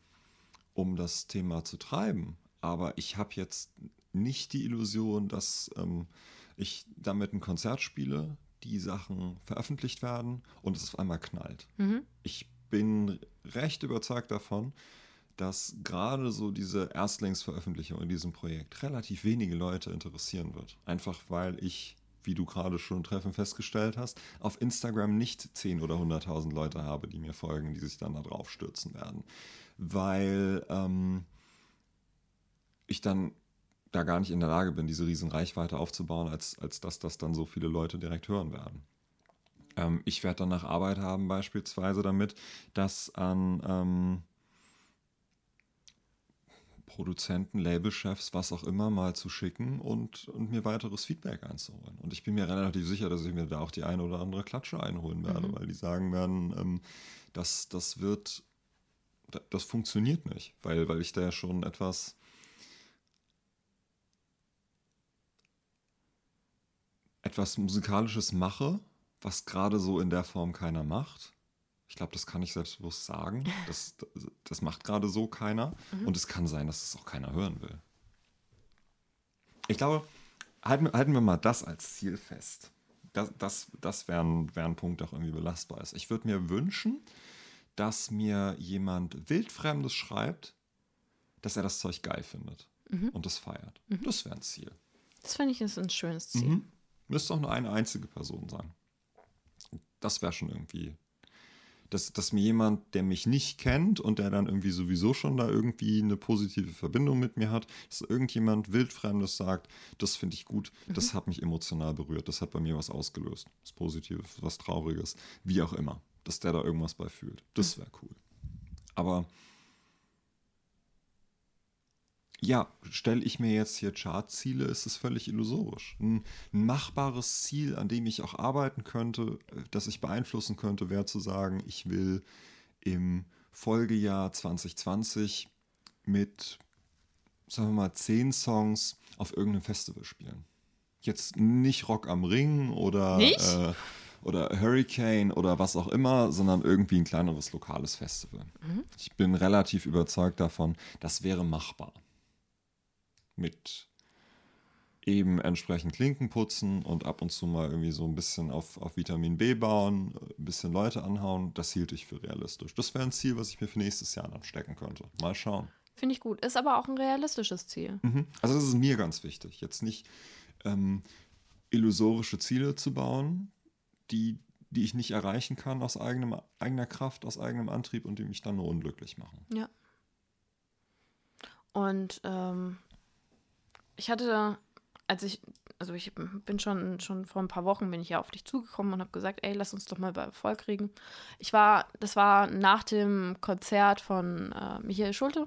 um das Thema zu treiben. Aber ich habe jetzt nicht die Illusion, dass ähm, ich damit ein Konzert spiele, die Sachen veröffentlicht werden und es auf einmal knallt. Mhm. Ich bin recht überzeugt davon, dass gerade so diese Erstlingsveröffentlichung in diesem Projekt relativ wenige Leute interessieren wird. Einfach weil ich, wie du gerade schon im Treffen festgestellt hast, auf Instagram nicht 10 oder 100.000 Leute habe, die mir folgen, die sich dann da drauf stürzen werden. Weil ähm, ich dann da gar nicht in der Lage bin, diese riesen Reichweite aufzubauen, als, als dass das dann so viele Leute direkt hören werden. Ähm, ich werde danach Arbeit haben, beispielsweise damit, das an ähm, Produzenten, Labelchefs, was auch immer, mal zu schicken und, und mir weiteres Feedback einzuholen. Und ich bin mir relativ sicher, dass ich mir da auch die eine oder andere Klatsche einholen werde, Mhm. weil die sagen werden, ähm, das, das wird, da- das funktioniert nicht, weil, weil ich da ja schon etwas etwas Musikalisches mache, was gerade so in der Form keiner macht. Ich glaube, das kann ich selbstbewusst sagen. Das, das macht gerade so keiner. Mhm. Und es kann sein, dass es auch keiner hören will. Ich glaube, halten, wir- halten wir mal das als Ziel fest. Das, das, das wäre ein, wär ein Punkt, der auch irgendwie belastbar ist. Ich würde mir wünschen, dass mir jemand Wildfremdes schreibt, dass er das Zeug geil findet Mhm. und das feiert. Das wäre ein Ziel. Das finde ich ist ein schönes Ziel. Mhm. Müsste auch nur eine einzige Person sein. Das wäre schon irgendwie. Dass, dass mir jemand, der mich nicht kennt und der dann irgendwie sowieso schon da irgendwie eine positive Verbindung mit mir hat, dass irgendjemand Wildfremdes sagt, das finde ich gut, das hat mich emotional berührt, das hat bei mir was ausgelöst. Was Positives, was Trauriges, wie auch immer. Dass der da irgendwas bei fühlt. Das wäre cool. Aber ja, stelle ich mir jetzt hier Chartziele, ist es völlig illusorisch. Ein, ein machbares Ziel, an dem ich auch arbeiten könnte, äh, das ich beeinflussen könnte, wäre zu sagen, ich will im Folgejahr 2020 mit, sagen wir mal, zehn Songs auf irgendeinem Festival spielen. Jetzt nicht Rock am Ring oder, äh, oder Hurricane oder was auch immer, sondern irgendwie ein kleineres lokales Festival. Ich bin relativ überzeugt davon, das wäre machbar mit eben entsprechend Klinken putzen und ab und zu mal irgendwie so ein bisschen auf, auf Vitamin B bauen, ein bisschen Leute anhauen, das hielt ich für realistisch. Das wäre ein Ziel, was ich mir für nächstes Jahr dann stecken könnte. Mal schauen. Finde ich gut. Ist aber auch ein realistisches Ziel. Mhm. Also das ist mir ganz wichtig, jetzt nicht ähm, illusorische Ziele zu bauen, die, die ich nicht erreichen kann aus eigenem, eigener Kraft, aus eigenem Antrieb und die mich dann nur unglücklich machen. Ja. Und ähm, ich hatte, als ich, also ich bin schon, schon vor ein paar Wochen bin ich ja auf dich zugekommen und habe gesagt, ey, lass uns doch mal bei Erfolg reden. Ich war, das war nach dem Konzert von äh, Michael Schulte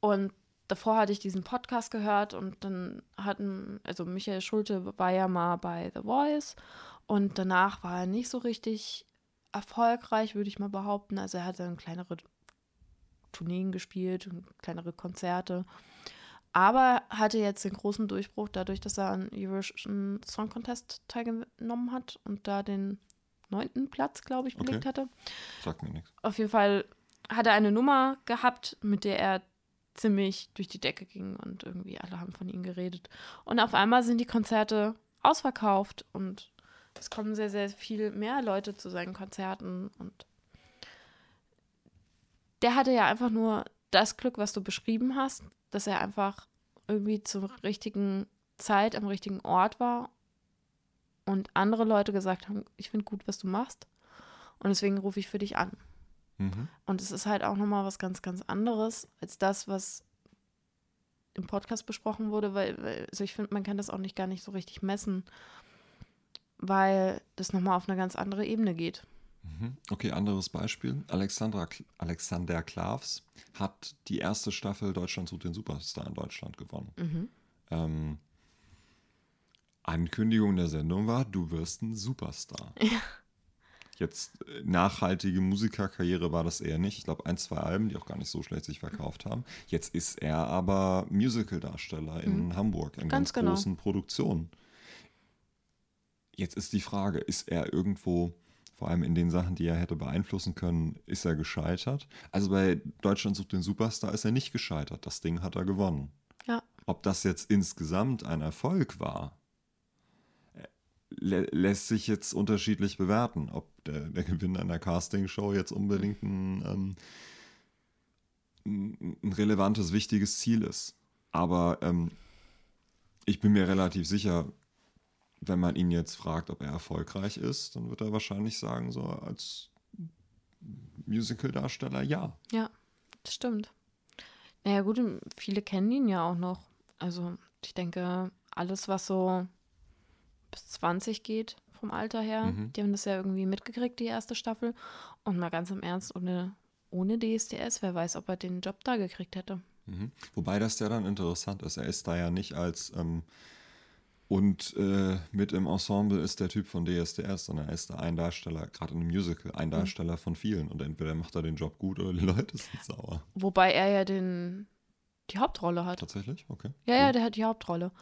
und davor hatte ich diesen Podcast gehört und dann hatten, also Michael Schulte war ja mal bei The Voice und danach war er nicht so richtig erfolgreich, würde ich mal behaupten. Also er hatte dann kleinere Tourneen gespielt, und kleinere Konzerte. Aber hatte jetzt den großen Durchbruch dadurch, dass er an Eurovision Song Contest teilgenommen hat und da den neunten Platz, glaube ich, belegt Okay. hatte. Sagt mir nichts. Auf jeden Fall hat er eine Nummer gehabt, mit der er ziemlich durch die Decke ging und irgendwie alle haben von ihm geredet. Und auf einmal sind die Konzerte ausverkauft und es kommen sehr, sehr viel mehr Leute zu seinen Konzerten und der hatte ja einfach nur das Glück, was du beschrieben hast, dass er einfach irgendwie zur richtigen Zeit am richtigen Ort war und andere Leute gesagt haben, ich finde gut, was du machst. Und deswegen rufe ich für dich an. Mhm. Und es ist halt auch nochmal was ganz, ganz anderes als das, was im Podcast besprochen wurde, weil, weil also ich finde, man kann das auch nicht gar nicht so richtig messen, weil das nochmal auf eine ganz andere Ebene geht. Mhm. Okay, anderes Beispiel. Alexandra, Alexander Klavs hat die erste Staffel Deutschland sucht den Superstar in Deutschland gewonnen. Mhm. Ähm, Ankündigung der Sendung war, du wirst ein Superstar. Ja. Jetzt äh, nachhaltige Musikerkarriere war das eher nicht. Ich glaube, ein, zwei Alben, die auch gar nicht so schlecht sich verkauft haben. Jetzt ist er aber Musical-Darsteller in Hamburg, in ganz, Ganz genau. großen Produktionen. Jetzt ist die Frage, ist er irgendwo, vor allem in den Sachen, die er hätte beeinflussen können, ist er gescheitert? Also bei Deutschland sucht den Superstar ist er nicht gescheitert. Das Ding hat er gewonnen. Ja. Ob das jetzt insgesamt ein Erfolg war, lä lässt sich jetzt unterschiedlich bewerten. Ob der, der Gewinn einer Castingshow jetzt unbedingt ein, ähm, ein relevantes, wichtiges Ziel ist. Aber ähm, ich bin mir relativ sicher, wenn man ihn jetzt fragt, ob er erfolgreich ist, dann wird er wahrscheinlich sagen, so als Musical-Darsteller ja. Ja, das stimmt. Naja, gut, viele kennen ihn ja auch noch. Also, ich denke, alles, was so bis 20 geht vom Alter her, Mhm. die haben das ja irgendwie mitgekriegt, die erste Staffel. Und mal ganz im Ernst, ohne, ohne DSDS, wer weiß, ob er den Job da gekriegt hätte. Mhm. Wobei das ja dann interessant ist. Er ist da ja nicht als ähm, und äh, mit im Ensemble ist der Typ von DSDS, sondern er ist da ein Darsteller, gerade in einem Musical, ein Darsteller von vielen. Und entweder macht er den Job gut oder die Leute sind sauer. Wobei er ja den, die Hauptrolle hat. Tatsächlich? Okay. Ja, ja, Cool. der hat die Hauptrolle.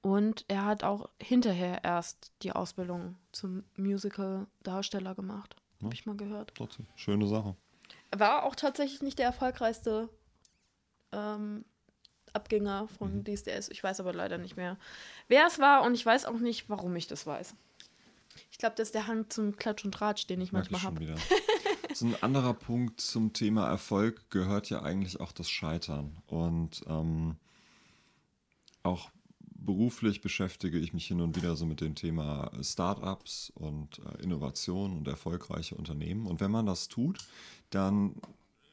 Und er hat auch hinterher erst die Ausbildung zum Musical-Darsteller gemacht. Ja. Habe ich mal gehört. Trotzdem, schöne Sache. War auch tatsächlich nicht der erfolgreichste ähm, Abgänger von Mhm. DSDS. Ich weiß aber leider nicht mehr, wer es war und ich weiß auch nicht, warum ich das weiß. Ich glaube, das ist der Hang zum Klatsch und Tratsch, den ich Merke manchmal habe. So ein anderer Punkt zum Thema Erfolg gehört ja eigentlich auch das Scheitern. Und ähm, auch beruflich beschäftige ich mich hin und wieder so mit dem Thema Startups und äh, Innovation und erfolgreiche Unternehmen. Und wenn man das tut, dann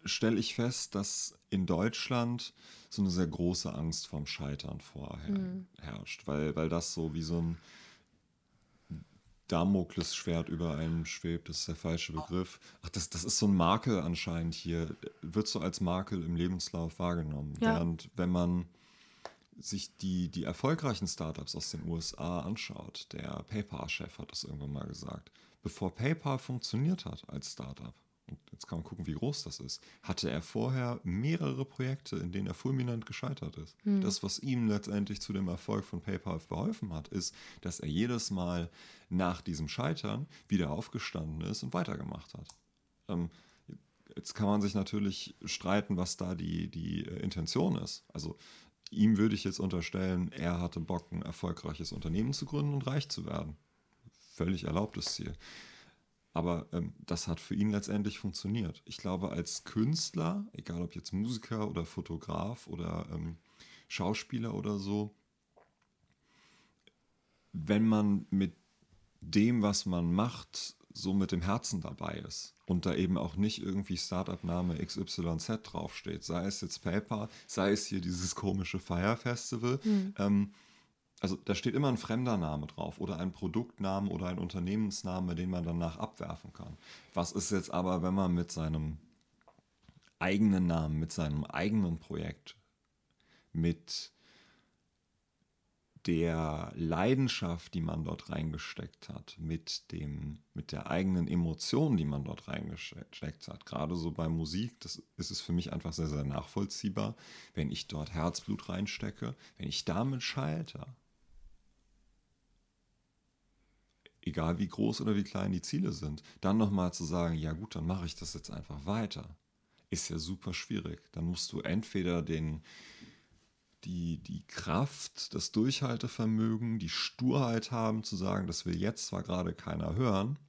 stelle ich fest, dass in Deutschland so eine sehr große Angst vorm Scheitern vorherrscht, weil, weil das so wie so ein Damoklesschwert über einem schwebt, das ist der falsche Begriff. Ach, das, das ist so ein Makel anscheinend hier, wird so als Makel im Lebenslauf wahrgenommen. Ja. Während wenn man sich die, die erfolgreichen Startups aus den USA anschaut, der PayPal-Chef hat das irgendwann mal gesagt, bevor PayPal funktioniert hat als Startup, jetzt kann man gucken, wie groß das ist, hatte er vorher mehrere Projekte, in denen er fulminant gescheitert ist. Das, was ihm letztendlich zu dem Erfolg von PayPal verholfen hat, ist, dass er jedes Mal nach diesem Scheitern wieder aufgestanden ist und weitergemacht hat. Ähm, Jetzt kann man sich natürlich streiten, was da die, die äh, Intention ist. Also ihm würde ich jetzt unterstellen, er hatte Bock, ein erfolgreiches Unternehmen zu gründen und reich zu werden. Völlig erlaubtes Ziel. Aber ähm, das hat für ihn letztendlich funktioniert. Ich glaube, als Künstler, egal ob jetzt Musiker oder Fotograf oder ähm, Schauspieler oder so, wenn man mit dem, was man macht, so mit dem Herzen dabei ist und da eben auch nicht irgendwie Startup-Name XYZ draufsteht, sei es jetzt PayPal, sei es hier dieses komische Fire Festival, ähm, also da steht immer ein fremder Name drauf oder ein Produktname oder ein Unternehmensname, den man danach abwerfen kann. Was ist jetzt aber, wenn man mit seinem eigenen Namen, mit seinem eigenen Projekt, mit der Leidenschaft, die man dort reingesteckt hat, mit dem, mit der eigenen Emotion, die man dort reingesteckt hat. Gerade so bei Musik, das ist es für mich einfach sehr, sehr nachvollziehbar, wenn ich dort Herzblut reinstecke, wenn ich damit scheitere. Egal wie groß oder wie klein die Ziele sind, dann nochmal zu sagen, ja gut, dann mache ich das jetzt einfach weiter, ist ja super schwierig. Dann musst du entweder den, die, die Kraft, das Durchhaltevermögen, die Sturheit haben zu sagen, das will jetzt zwar gerade keiner hören,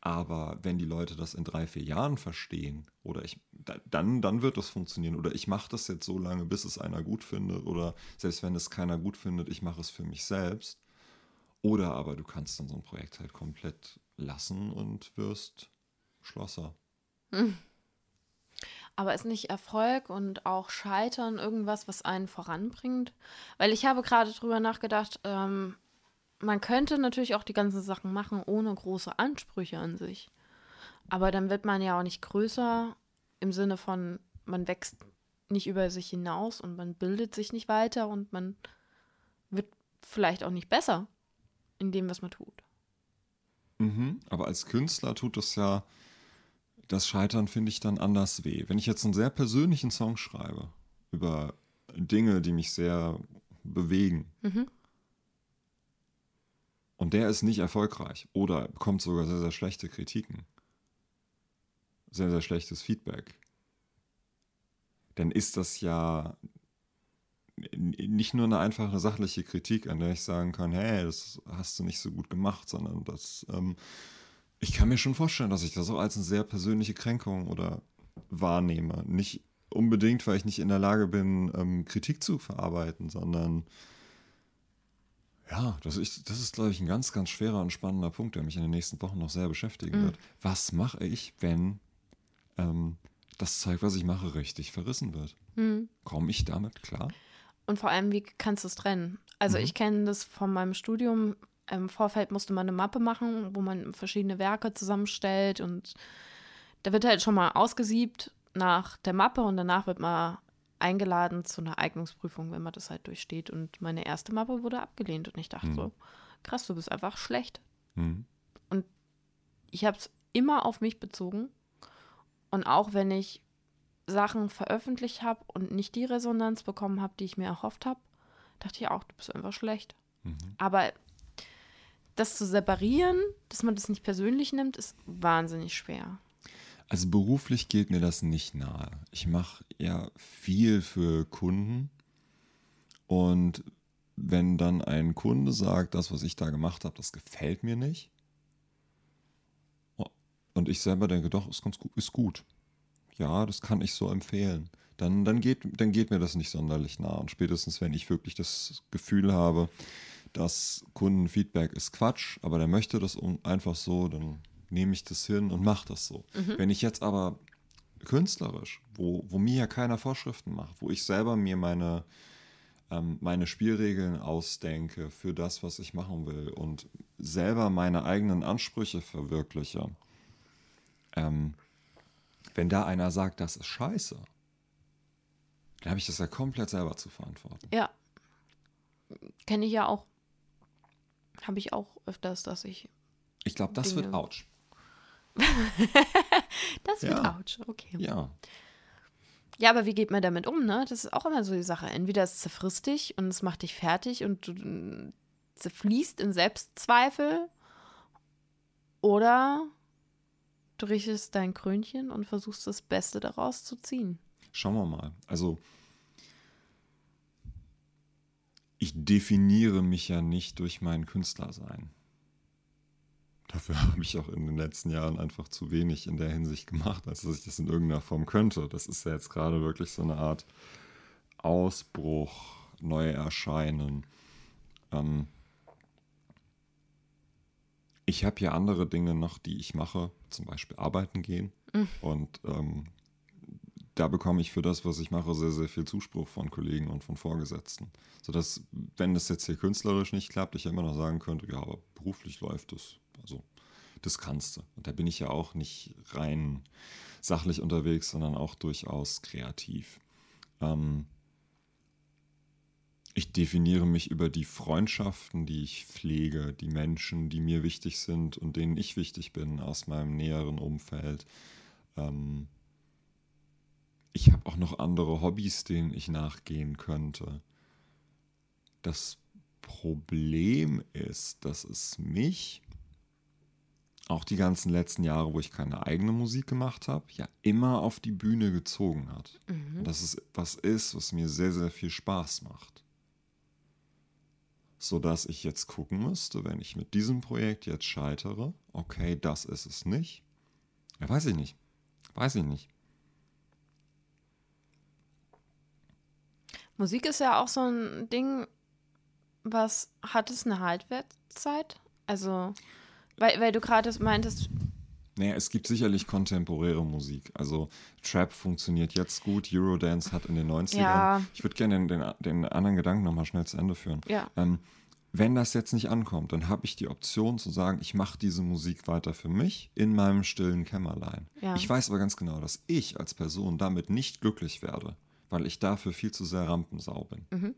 aber wenn die Leute das in drei, vier Jahren verstehen, oder ich, da- dann, dann wird das funktionieren. Oder ich mache das jetzt so lange, bis es einer gut findet. Oder selbst wenn es keiner gut findet, ich mache es für mich selbst. Oder aber du kannst dann so ein Projekt halt komplett lassen und wirst Schlosser. Aber ist nicht Erfolg und auch Scheitern irgendwas, was einen voranbringt? Weil ich habe gerade drüber nachgedacht, ähm, man könnte natürlich auch die ganzen Sachen machen ohne große Ansprüche an sich. Aber dann wird man ja auch nicht größer im Sinne von, man wächst nicht über sich hinaus und man bildet sich nicht weiter und man wird vielleicht auch nicht besser in dem, was man tut. Mhm, aber als Künstler tut das ja das Scheitern, finde ich, dann anders weh. Wenn ich jetzt einen sehr persönlichen Song schreibe über Dinge, die mich sehr bewegen, Mhm. und der ist nicht erfolgreich oder bekommt sogar sehr, sehr schlechte Kritiken, sehr, sehr schlechtes Feedback, dann ist das ja nicht nur eine einfache sachliche Kritik, an der ich sagen kann, hey, das hast du nicht so gut gemacht, sondern das, ähm, ich kann mir schon vorstellen, dass ich das auch als eine sehr persönliche Kränkung oder wahrnehme. Nicht unbedingt, weil ich nicht in der Lage bin, ähm, Kritik zu verarbeiten, sondern ja, das ist, das ist, glaube ich, ein ganz, ganz schwerer und spannender Punkt, der mich in den nächsten Wochen noch sehr beschäftigen Mhm. wird. Was mache ich, wenn ähm, das Zeug, was ich mache, richtig verrissen wird? Mhm. Komme ich damit klar? Und vor allem, wie kannst du es trennen? Also Mhm. ich kenne das von meinem Studium. Im Vorfeld musste man eine Mappe machen, wo man verschiedene Werke zusammenstellt und da wird halt schon mal ausgesiebt nach der Mappe und danach wird man eingeladen zu einer Eignungsprüfung, wenn man das halt durchsteht. Und meine erste Mappe wurde abgelehnt und ich dachte Mhm. so, krass, du bist einfach schlecht. Mhm. Ich habe es immer auf mich bezogen und auch wenn ich Sachen veröffentlicht habe und nicht die Resonanz bekommen habe, die ich mir erhofft habe, dachte ich auch, du bist einfach schlecht. Mhm. Aber das zu separieren, dass man das nicht persönlich nimmt, ist wahnsinnig schwer. Also beruflich geht mir das nicht nahe. Ich mache ja viel für Kunden und wenn dann ein Kunde sagt, das, was ich da gemacht habe, das gefällt mir nicht und ich selber denke, doch, ist ganz gut, ist gut. Ja, das kann ich so empfehlen. Dann, dann, geht, dann geht mir das nicht sonderlich nah. Und spätestens, wenn ich wirklich das Gefühl habe, dass Kundenfeedback ist Quatsch, aber der möchte das einfach so, dann nehme ich das hin und mache das so. Wenn ich jetzt aber künstlerisch, wo, wo mir ja keiner Vorschriften macht, wo ich selber mir meine, ähm, meine Spielregeln ausdenke für das, was ich machen will und selber meine eigenen Ansprüche verwirkliche, ähm, wenn da einer sagt, das ist scheiße, dann habe ich das ja komplett selber zu verantworten. Ja. Kenne ich ja auch. Habe ich auch öfters, dass ich. Ich glaube, das wird Dinge. ouch. Das wird Ja. ouch, okay. Ja. Ja, aber wie geht man damit um, ne? Das ist auch immer so die Sache. Entweder es zerfrisst dich und es macht dich fertig und du zerfließt in Selbstzweifel oder du richtest dein Krönchen und versuchst das Beste daraus zu ziehen. Schauen wir mal. Also, ich definiere mich ja nicht durch mein Künstlersein. Dafür habe ich auch in den letzten Jahren einfach zu wenig in der Hinsicht gemacht, als dass ich das in irgendeiner Form könnte. Das ist ja jetzt gerade wirklich so eine Art Ausbruch, Neuerscheinen. Ähm ich habe ja andere Dinge noch, die ich mache, zum Beispiel arbeiten gehen. Und ähm, da bekomme ich für das, was ich mache, sehr, sehr viel Zuspruch von Kollegen und von Vorgesetzten. Sodass, wenn das jetzt hier künstlerisch nicht klappt, ich ja immer noch sagen könnte, ja, aber beruflich läuft es. Also, das kannst du. Und da bin ich ja auch nicht rein sachlich unterwegs, sondern auch durchaus kreativ. Ähm, ich definiere mich über die Freundschaften, die ich pflege, die Menschen, die mir wichtig sind und denen ich wichtig bin aus meinem näheren Umfeld. Ähm, ich habe auch noch andere Hobbys, denen ich nachgehen könnte. Das Problem ist, dass es mich auch die ganzen letzten Jahre, wo ich keine eigene Musik gemacht habe, ja immer auf die Bühne gezogen hat. Und dass es was ist, was mir sehr, sehr viel Spaß macht. Sodass ich jetzt gucken müsste, wenn ich mit diesem Projekt jetzt scheitere, okay, das ist es nicht. Ja, weiß ich nicht. Weiß ich nicht. Musik ist ja auch so ein Ding, was hat es eine Haltwertszeit? Also, weil, weil du gerade meintest, Naja, es gibt sicherlich kontemporäre Musik. Also Trap funktioniert jetzt gut, Eurodance hat in den 90ern. Ja. Ich würde gerne den, den, den anderen Gedanken nochmal schnell zu Ende führen. Ja. Ähm, wenn das jetzt nicht ankommt, dann habe ich die Option zu sagen, ich mache diese Musik weiter für mich in meinem stillen Kämmerlein. Ja. Ich weiß aber ganz genau, dass ich als Person damit nicht glücklich werde, weil ich dafür viel zu sehr Rampensau bin. Mhm.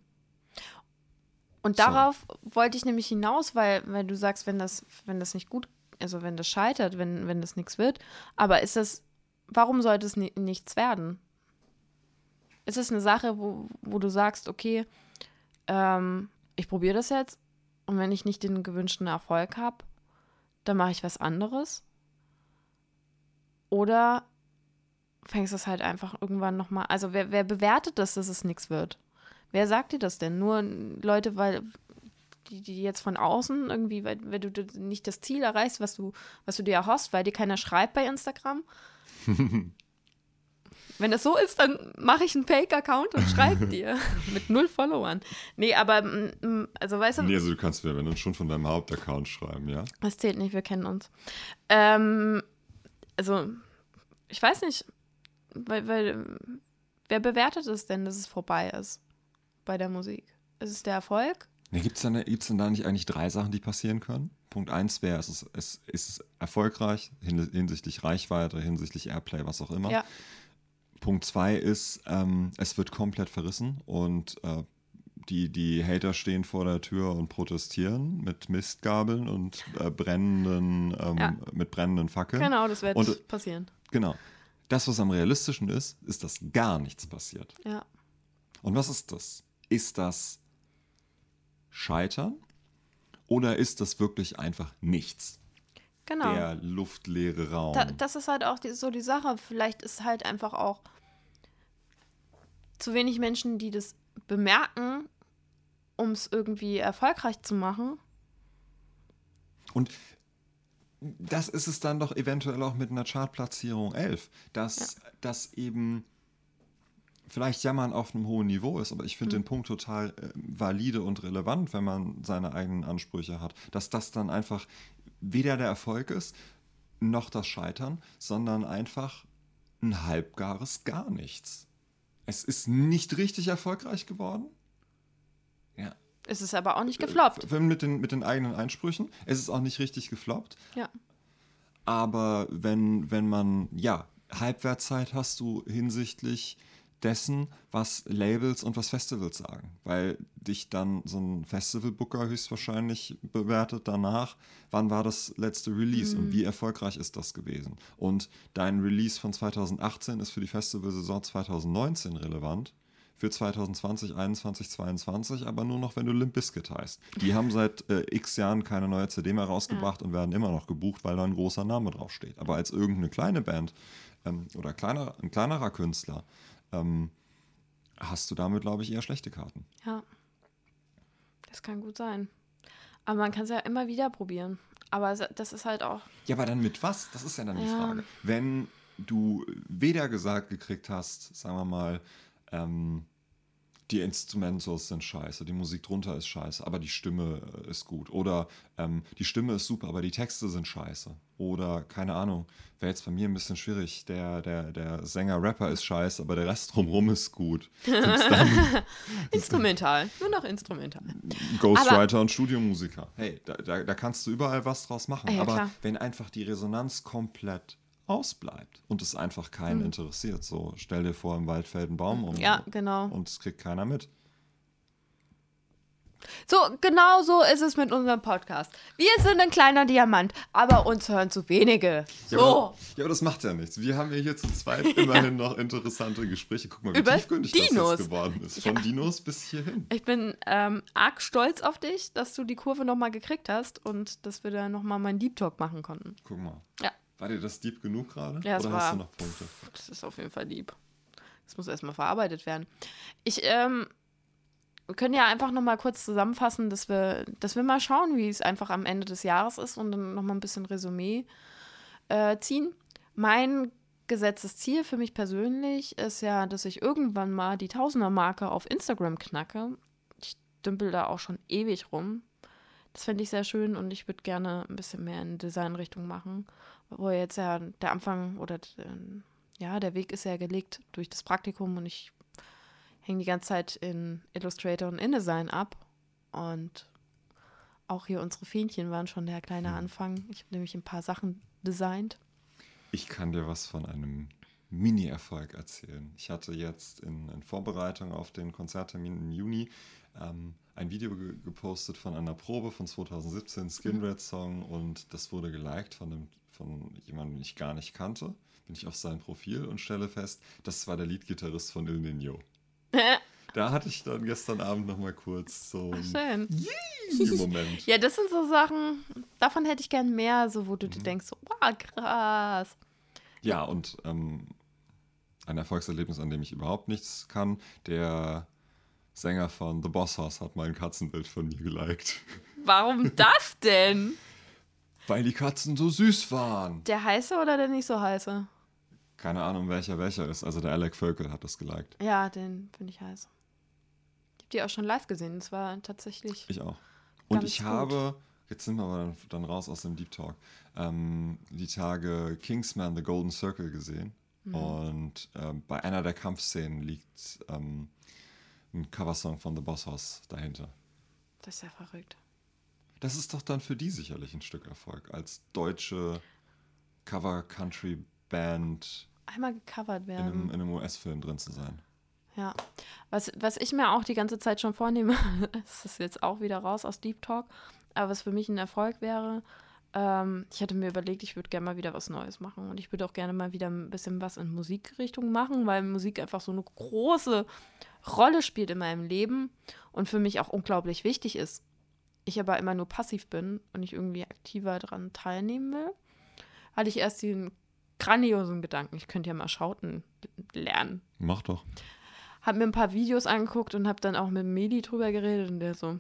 Und So. darauf wollte ich nämlich hinaus, weil, weil du sagst, wenn das, wenn das nicht gut, also wenn das scheitert, wenn, wenn das nichts wird, aber ist das, warum sollte es ni nichts werden? Ist es eine Sache, wo, wo du sagst, okay, ähm, ich probiere das jetzt und wenn ich nicht den gewünschten Erfolg habe, dann mache ich was anderes? Oder fängst du es halt einfach irgendwann nochmal, also wer, wer bewertet das, dass es nichts wird? Wer sagt dir das denn? Nur Leute, weil die, die jetzt von außen irgendwie, weil, weil du nicht das Ziel erreichst, was du, was du dir erhoffst, weil dir keiner schreibt bei Instagram? Wenn das so ist, dann mache ich einen Fake-Account und schreibe dir mit null Followern. Nee, aber mm, mm, also weißt du, Nee, also du kannst mir, wenn dann schon von deinem Hauptaccount schreiben, ja? das zählt nicht, wir kennen uns. Ähm, also, ich weiß nicht, weil, weil, wer bewertet es denn, dass es vorbei ist bei der Musik? Ist es der Erfolg? Nee, Gibt es denn, gibt's denn da nicht eigentlich drei Sachen, die passieren können? Punkt eins wäre, es ist, es ist erfolgreich hin, hinsichtlich Reichweite, hinsichtlich Airplay, was auch immer. Ja. Punkt zwei ist, ähm, es wird komplett verrissen und äh, die, die Hater stehen vor der Tür und protestieren mit Mistgabeln und äh, brennenden, ähm, Ja. mit brennenden Fackeln. Genau, das wird Und- passieren. Genau. Das, was am realistischen ist, ist, dass gar nichts passiert. Ja. Und was ist das? Ist das Scheitern oder ist das wirklich einfach nichts? Genau. Der luftleere Raum. Da, das ist halt auch die, so die Sache. Vielleicht ist halt einfach auch zu wenig Menschen, die das bemerken, um es irgendwie erfolgreich zu machen. Und das ist es dann doch eventuell auch mit einer Chartplatzierung 11, dass das eben vielleicht jammern auf einem hohen Niveau ist, aber ich finde den Punkt total äh, valide und relevant, wenn man seine eigenen Ansprüche hat, dass das dann einfach weder der Erfolg ist, noch das Scheitern, sondern einfach ein halbgares gar nichts. Es ist nicht richtig erfolgreich geworden. Ja, Es ist aber auch nicht gefloppt. F- Mit den, mit den eigenen Einsprüchen. Es ist auch nicht richtig gefloppt. Ja. Aber wenn, wenn man, ja, Halbwertzeit hast du hinsichtlich dessen, was Labels und was Festivals sagen. Weil dich dann so ein Festivalbooker höchstwahrscheinlich bewertet danach, wann war das letzte Release und wie erfolgreich ist das gewesen. Und dein Release von 2018 ist für die Festivalsaison 2019 relevant. Für 2020, 21, 22, aber nur noch, wenn du Limp Bizkit heißt. Die haben seit äh, x Jahren keine neue CD mehr rausgebracht und werden immer noch gebucht, weil da ein großer Name draufsteht. Aber als irgendeine kleine Band ähm, oder kleiner, ein kleinerer Künstler ähm, hast du damit, glaube ich, eher schlechte Karten. Ja. Das kann gut sein. Aber man kann es ja immer wieder probieren. Aber das ist halt auch. Ja, aber dann mit was? Das ist ja dann die Ja. Frage. Wenn du weder gesagt gekriegt hast, sagen wir mal, ähm, die Instrumentals sind scheiße, die Musik drunter ist scheiße, aber die Stimme äh, ist gut. Oder ähm, die Stimme ist super, aber die Texte sind scheiße. Oder, keine Ahnung, wäre jetzt bei mir ein bisschen schwierig. Der, der, der Sänger-Rapper ist scheiße, aber der Rest drumherum ist gut. Instrumental. Nur noch instrumental. Ghostwriter und Studiomusiker. Hey, da, da, da kannst du überall was draus machen. Ah ja, Aber klar. wenn einfach die Resonanz komplett ausbleibt und es einfach keinen interessiert, so stell dir vor, im Wald fällt ein Baum um. Ja, genau. und es kriegt keiner mit. So, genau so ist es mit unserem Podcast. Wir sind ein kleiner Diamant, aber uns hören zu wenige. Ja, So. aber, ja, aber das macht ja nichts. Wir haben ja hier zu zweit immerhin noch interessante Gespräche. Guck mal, wie Über tiefgründig Dinos. das jetzt geworden ist. Von Dinos bis hierhin. Ich bin ähm, arg stolz auf dich, dass du die Kurve nochmal gekriegt hast und dass wir da nochmal meinen Deep Talk machen konnten. Guck mal. Ja. War dir das deep genug gerade? Ja, es Oder war- hast du noch Punkte? Das ist auf jeden Fall lieb. Das muss erstmal verarbeitet werden. Ich, ähm, wir können ja einfach nochmal kurz zusammenfassen, dass wir, dass wir mal schauen, wie es einfach am Ende des Jahres ist und dann nochmal ein bisschen Resümee äh, ziehen. Mein gesetztes Ziel für mich persönlich ist ja, dass ich irgendwann mal die Tausender-Marke auf Instagram knacke. Ich dümpel da auch schon ewig rum. Das fände ich sehr schön und ich würde gerne ein bisschen mehr in Designrichtung machen, wo jetzt ja der Anfang oder ähm, ja, der Weg ist ja gelegt durch das Praktikum und ich hänge die ganze Zeit in Illustrator und InDesign ab und auch hier unsere Fähnchen waren schon der kleine Mhm. Anfang. Ich habe nämlich ein paar Sachen designt. Ich kann dir was von einem Mini-Erfolg erzählen. Ich hatte jetzt in, in Vorbereitung auf den Konzerttermin im Juni ähm, ein Video ge gepostet von einer Probe von 2017, Skin Mhm. Red Song, und das wurde geliked von, dem, von jemandem, den ich gar nicht kannte. Bin ich auf sein Profil und stelle fest, das war der Leadgitarrist von Il Nino. Da hatte ich dann gestern Abend noch mal kurz so einen schön. Moment. Ja, das sind so Sachen, davon hätte ich gern mehr, so wo du Mhm. dir denkst, so, wow, krass. Ja, und ähm, ein Erfolgserlebnis, an dem ich überhaupt nichts kann. Der Sänger von The Boss House hat mal ein Katzenbild von mir geliked. Warum das denn? Weil die Katzen so süß waren. Der heiße oder der nicht so heiße? Keine Ahnung, welcher welcher ist. Also der Alec Völkel hat das geliked. Ja, den finde ich heiß. Ich habe die auch schon live gesehen. Das war tatsächlich. Ich auch. Und ich gut. habe, jetzt sind wir aber dann, dann raus aus dem Deep Talk, ähm, die Tage Kingsman The Golden Circle gesehen. Mhm. Und ähm, bei einer der Kampfszenen liegt ähm, ein Coversong von The Boss House dahinter. Das ist ja verrückt. Das ist doch dann für die sicherlich ein Stück Erfolg, als deutsche Cover-Country-Band Einmal gecovert in einem, werden. in einem US-Film drin zu sein. Ja. Was, was ich mir auch die ganze Zeit schon vornehme, das ist jetzt auch wieder raus aus Deep Talk, aber was für mich ein Erfolg wäre, ähm, ich hatte mir überlegt, ich würde gerne mal wieder was Neues machen und ich würde auch gerne mal wieder ein bisschen was in Musikrichtung machen, weil Musik einfach so eine große Rolle spielt in meinem Leben und für mich auch unglaublich wichtig ist. Ich aber immer nur passiv bin und ich irgendwie aktiver daran teilnehmen will, hatte ich erst den grandiosen Gedanken, ich könnte ja mal Schauten lernen Mach doch. habe mir ein paar Videos angeguckt und habe dann auch mit Meli drüber geredet und der so,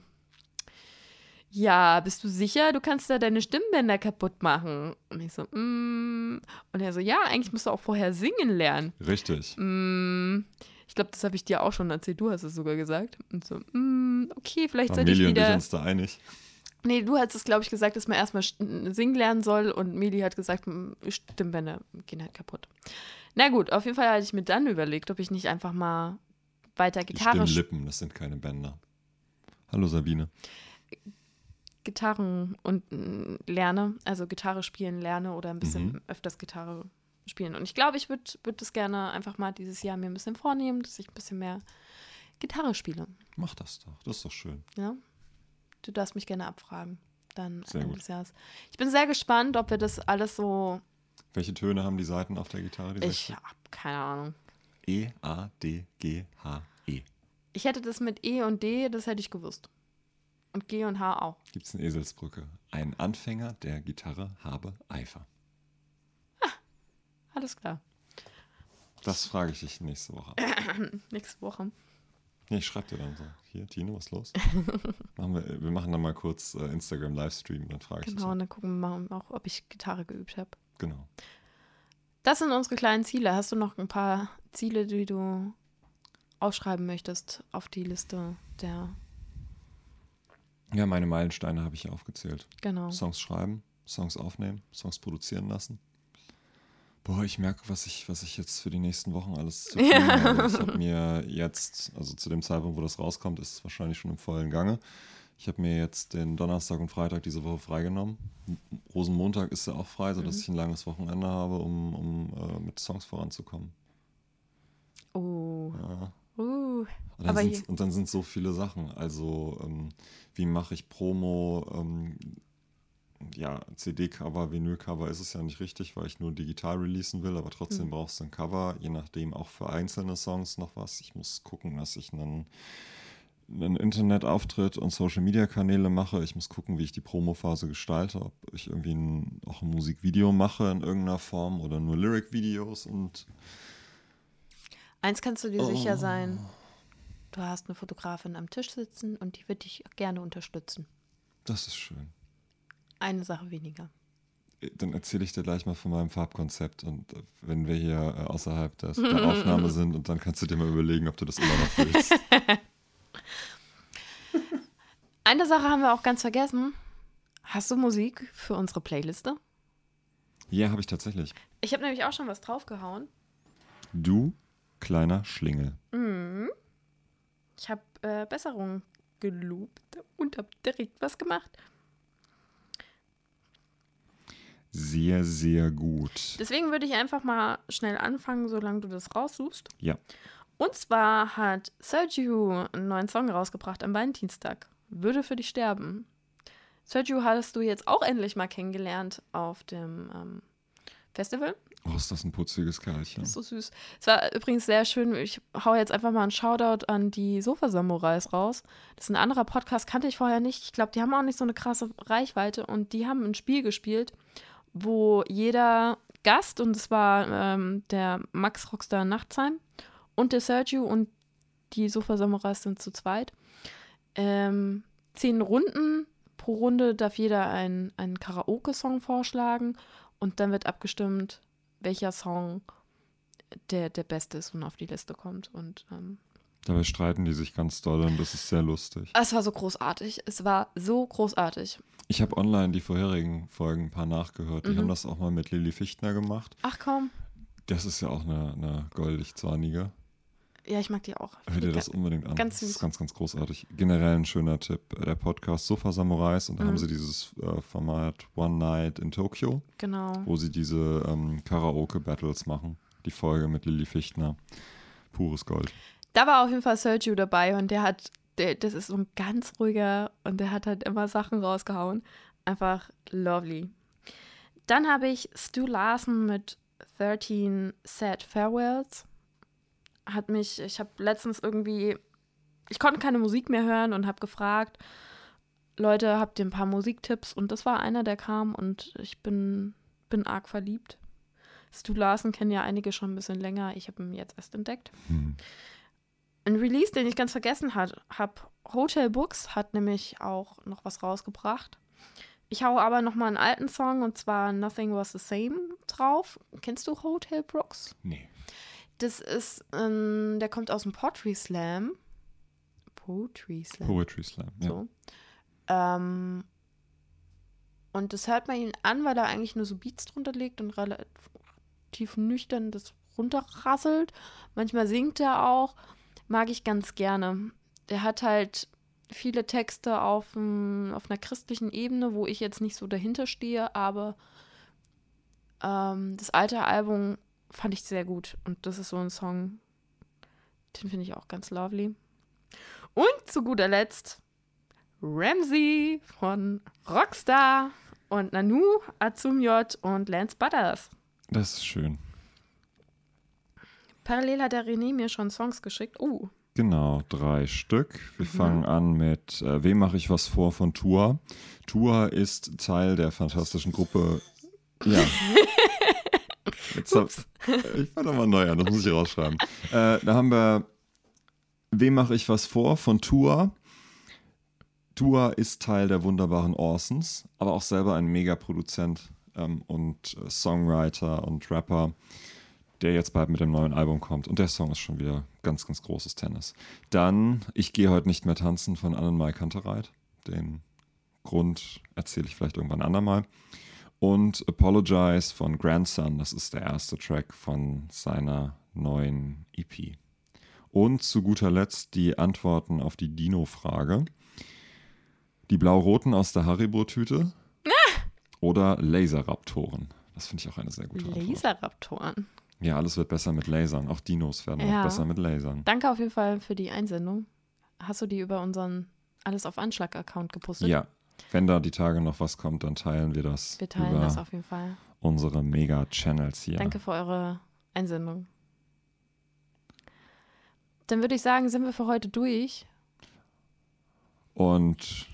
ja, bist du sicher, du kannst da deine Stimmbänder kaputt machen? Und ich so, mm. Und er so, ja, eigentlich musst du auch vorher singen lernen. Richtig. Mm. Ich glaube, das habe ich dir auch schon erzählt, du hast es sogar gesagt. Und so, mm, okay, vielleicht sollte ich Meli und ich wieder... uns da einig. Nee, du hast es, glaube ich, gesagt, dass man erstmal st- singen lernen soll und Meli hat gesagt, mm, Stimmbänder gehen halt kaputt. Na gut, auf jeden Fall hatte ich mir dann überlegt, ob ich nicht einfach mal weiter Die Gitarre Stimmlippen, das sind keine Bänder. Hallo Sabine. Gitarren und mm, lerne, also Gitarre spielen lerne oder ein bisschen Mhm. öfters Gitarre spielen. Und ich glaube, ich würde würd das gerne einfach mal dieses Jahr mir ein bisschen vornehmen, dass ich ein bisschen mehr Gitarre spiele. Mach das doch. Das ist doch schön. Ja? Du darfst mich gerne abfragen. Dann Sehr Ende gut. des Jahres. Ich bin sehr gespannt, ob wir das alles so. Welche Töne haben die Seiten auf der Gitarre? Ich habe keine Ahnung. E, A, D, G, H, E. Ich hätte das mit E und D, das hätte ich gewusst. Und G und H auch. Gibt es eine Eselsbrücke? Ein Anfänger der Gitarre habe Eifer. Alles klar. Das frage ich dich nächste Woche. Nächste Woche. Nee, ich schreibe dir dann so. Hier, Tino, was ist los? machen wir, wir machen dann mal kurz äh, Instagram-Livestream, dann frage ich Genau, und dich. dann gucken wir mal auch, ob ich Gitarre geübt habe. Genau. Das sind unsere kleinen Ziele. Hast du noch ein paar Ziele, die du aufschreiben möchtest auf die Liste der. Ja, meine Meilensteine habe ich aufgezählt. Genau. Songs schreiben, Songs aufnehmen, Songs produzieren lassen. Boah, ich merke, was ich, was ich jetzt für die nächsten Wochen alles zu tun habe. Ich habe mir jetzt, also zu dem Zeitpunkt, wo das rauskommt, ist es wahrscheinlich schon im vollen Gange. Ich habe mir jetzt den Donnerstag und Freitag diese Woche freigenommen. Rosenmontag ist ja auch frei, sodass Mhm. ich ein langes Wochenende habe, um, um äh, mit Songs voranzukommen. Oh. Ja. Uh. Und dann, Aber sind, hier- und dann sind so viele Sachen. Also, ähm, wie mache ich Promo? Ähm, ja, CD-Cover, Vinyl-Cover ist es ja nicht richtig, weil ich nur digital releasen will, aber trotzdem Hm. brauchst du ein Cover, je nachdem auch für einzelne Songs noch was. Ich muss gucken, dass ich einen, einen Internetauftritt und Social-Media-Kanäle mache. Ich muss gucken, wie ich die Promophase gestalte, ob ich irgendwie ein, auch ein Musikvideo mache in irgendeiner Form oder nur Lyric-Videos und Eins kannst du dir sicher Oh. sein. Du hast eine Fotografin am Tisch sitzen und die wird dich gerne unterstützen. das ist schön. Eine Sache weniger. Dann erzähle ich dir gleich mal von meinem Farbkonzept und äh, wenn wir hier äh, außerhalb des, der Aufnahme sind und dann kannst du dir mal überlegen, ob du das immer noch willst. Eine Sache haben wir auch ganz vergessen. Hast du Musik für unsere Playliste? Ja, habe ich tatsächlich. Ich habe nämlich auch schon was draufgehauen. Du, kleiner Schlingel. Mhm. Ich habe äh, Besserung gelobt und habe direkt was gemacht. Sehr, sehr gut. Deswegen würde ich einfach mal schnell anfangen, solange du das raussuchst. Ja. Und zwar hat Sergio einen neuen Song rausgebracht am Valentinstag. Würde für dich sterben. Sergio hattest du jetzt auch endlich mal kennengelernt auf dem ähm, Festival. Oh, ist das ein putziges Kerlchen. Das ist so süß. Es war übrigens sehr schön. Ich hau jetzt einfach mal einen Shoutout an die Sofa-Samurais raus. Das ist ein anderer Podcast, kannte ich vorher nicht. Ich glaube, die haben auch nicht so eine krasse Reichweite und die haben ein Spiel gespielt, wo jeder Gast, und es war ähm, der Max Rockstar Nachtsheim und der Sergio und die Sofa-Samurais sind zu zweit, ähm, zehn Runden. Pro Runde darf jeder einen, einen Karaoke-Song vorschlagen und dann wird abgestimmt, welcher Song der, der beste ist und auf die Liste kommt. Und ähm, Dabei streiten die sich ganz doll und das ist sehr lustig. es war so großartig. Es war so großartig. Ich habe online die vorherigen Folgen ein paar nachgehört. Die Mhm. haben das auch mal mit Lilly Fichtner gemacht. Ach komm. Das ist ja auch eine, eine goldig-zornige. Ja, ich mag die auch. Hör dir das unbedingt an. ganz das ist süß. ganz, ganz großartig. Generell ein schöner Tipp. Der Podcast Sofa Samurais und da Mhm. haben sie dieses äh, Format One Night in Tokyo, Genau. wo sie diese ähm, Karaoke-Battles machen. Die Folge mit Lilly Fichtner. Pures Gold. Da war auf jeden Fall Sergio dabei und der hat, der, das ist so ein ganz ruhiger und der hat halt immer Sachen rausgehauen. Einfach lovely. Dann habe ich Stu Larsen mit 13 Sad Farewells. Hat mich, ich habe letztens irgendwie, ich konnte keine Musik mehr hören und habe gefragt, Leute, habt ihr ein paar Musiktipps? Und das war einer, der kam und ich bin, bin arg verliebt. Stu Larsen kennen ja einige schon ein bisschen länger. Ich habe ihn jetzt erst entdeckt. Hm. Ein Release, den ich ganz vergessen habe, Hotel Books hat nämlich auch noch was rausgebracht. Ich hau aber noch mal einen alten Song und zwar Nothing Was the Same drauf. Kennst du Hotel Brooks? Nee. Das ist, ähm, der kommt aus dem Poetry Slam. Poetry Slam. Poetry Slam. Ja. So. Ähm, und das hört man ihn an, weil er eigentlich nur so Beats drunter legt und relativ nüchtern das runterrasselt. Manchmal singt er auch. Mag ich ganz gerne. Der hat halt viele Texte auf, n- auf einer christlichen Ebene, wo ich jetzt nicht so dahinter stehe, aber ähm, das alte Album fand ich sehr gut. Und das ist so ein Song, den finde ich auch ganz lovely. Und zu guter Letzt Ramsey von Rockstar und Nanu, Azumjot und Lance Butters. Das ist schön. Parallel hat der René mir schon Songs geschickt. Uh, Genau, drei Stück. Wir Mhm. fangen an mit äh, Wem mache ich was vor von Tua. Tua ist Teil der fantastischen Gruppe. Ja. Jetzt hab, ich fange doch mal neu an, das muss ich rausschreiben. Äh, da haben wir Wem mache ich was vor von Tua. Tua ist Teil der wunderbaren Orsons, aber auch selber ein Megaproduzent ähm, und äh, Songwriter und Rapper der jetzt bald mit dem neuen Album kommt. Und der Song ist schon wieder ganz, ganz großes Tennis. Dann Ich gehe heute nicht mehr tanzen von Annenmai Kantereit. Den Grund erzähle ich vielleicht irgendwann andermal. Und Apologize von Grandson. Das ist der erste Track von seiner neuen EP. Und zu guter Letzt die Antworten auf die Dino-Frage. Die Blau-Roten aus der Haribo-Tüte oder Laserraptoren. Das finde ich auch eine sehr gute Antwort. Laserraptoren. Ja, alles wird besser mit Lasern. Auch Dinos werden Ja. auch besser mit Lasern. Danke auf jeden Fall für die Einsendung. Hast du die über unseren Alles auf Anschlag-Account gepostet? Ja, wenn da die Tage noch was kommt, dann teilen wir das Wir teilen das auf jeden Fall. unsere Mega-Channels hier. Danke für eure Einsendung. Dann würde ich sagen, sind wir für heute durch. Und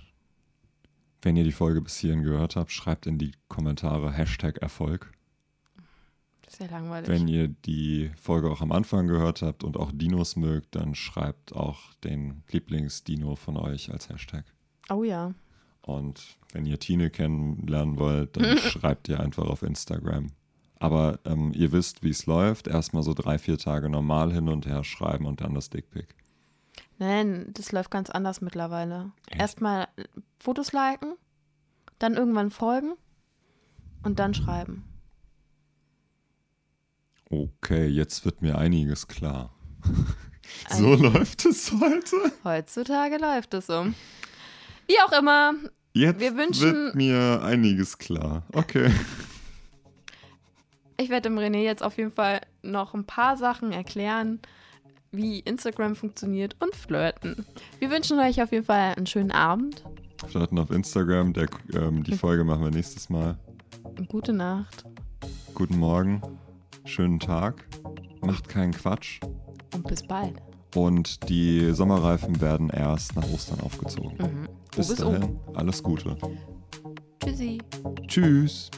wenn ihr die Folge bis hierhin gehört habt, schreibt in die Kommentare Hashtag Erfolg. Sehr langweilig. Wenn ihr die Folge auch am Anfang gehört habt und auch Dinos mögt, dann schreibt auch den Lieblingsdino von euch als Hashtag. oh ja. Und wenn ihr Tine kennenlernen wollt, dann schreibt ihr einfach auf Instagram. Aber ähm, ihr wisst, wie es läuft. Erstmal so drei, vier Tage normal hin und her schreiben und dann das Dickpick. Nein, das läuft ganz anders mittlerweile. Echt? Erstmal Fotos liken, dann irgendwann folgen und dann schreiben. Okay, jetzt wird mir einiges klar. so Ein läuft es heute. Heutzutage läuft es so. Wie auch immer. Jetzt wir wünschen, wird mir einiges klar. Okay. Ich werde dem René jetzt auf jeden Fall noch ein paar Sachen erklären, wie Instagram funktioniert und flirten. Wir wünschen euch auf jeden Fall einen schönen Abend. Flirten auf Instagram. Der, ähm, die Folge machen wir nächstes Mal. Gute Nacht. Guten Morgen. Schönen Tag. Macht keinen Quatsch. Und bis bald. Und die Sommerreifen werden erst nach Ostern aufgezogen. Mhm. Bis, dahin, oben. alles Gute. Tschüssi. Tschüss.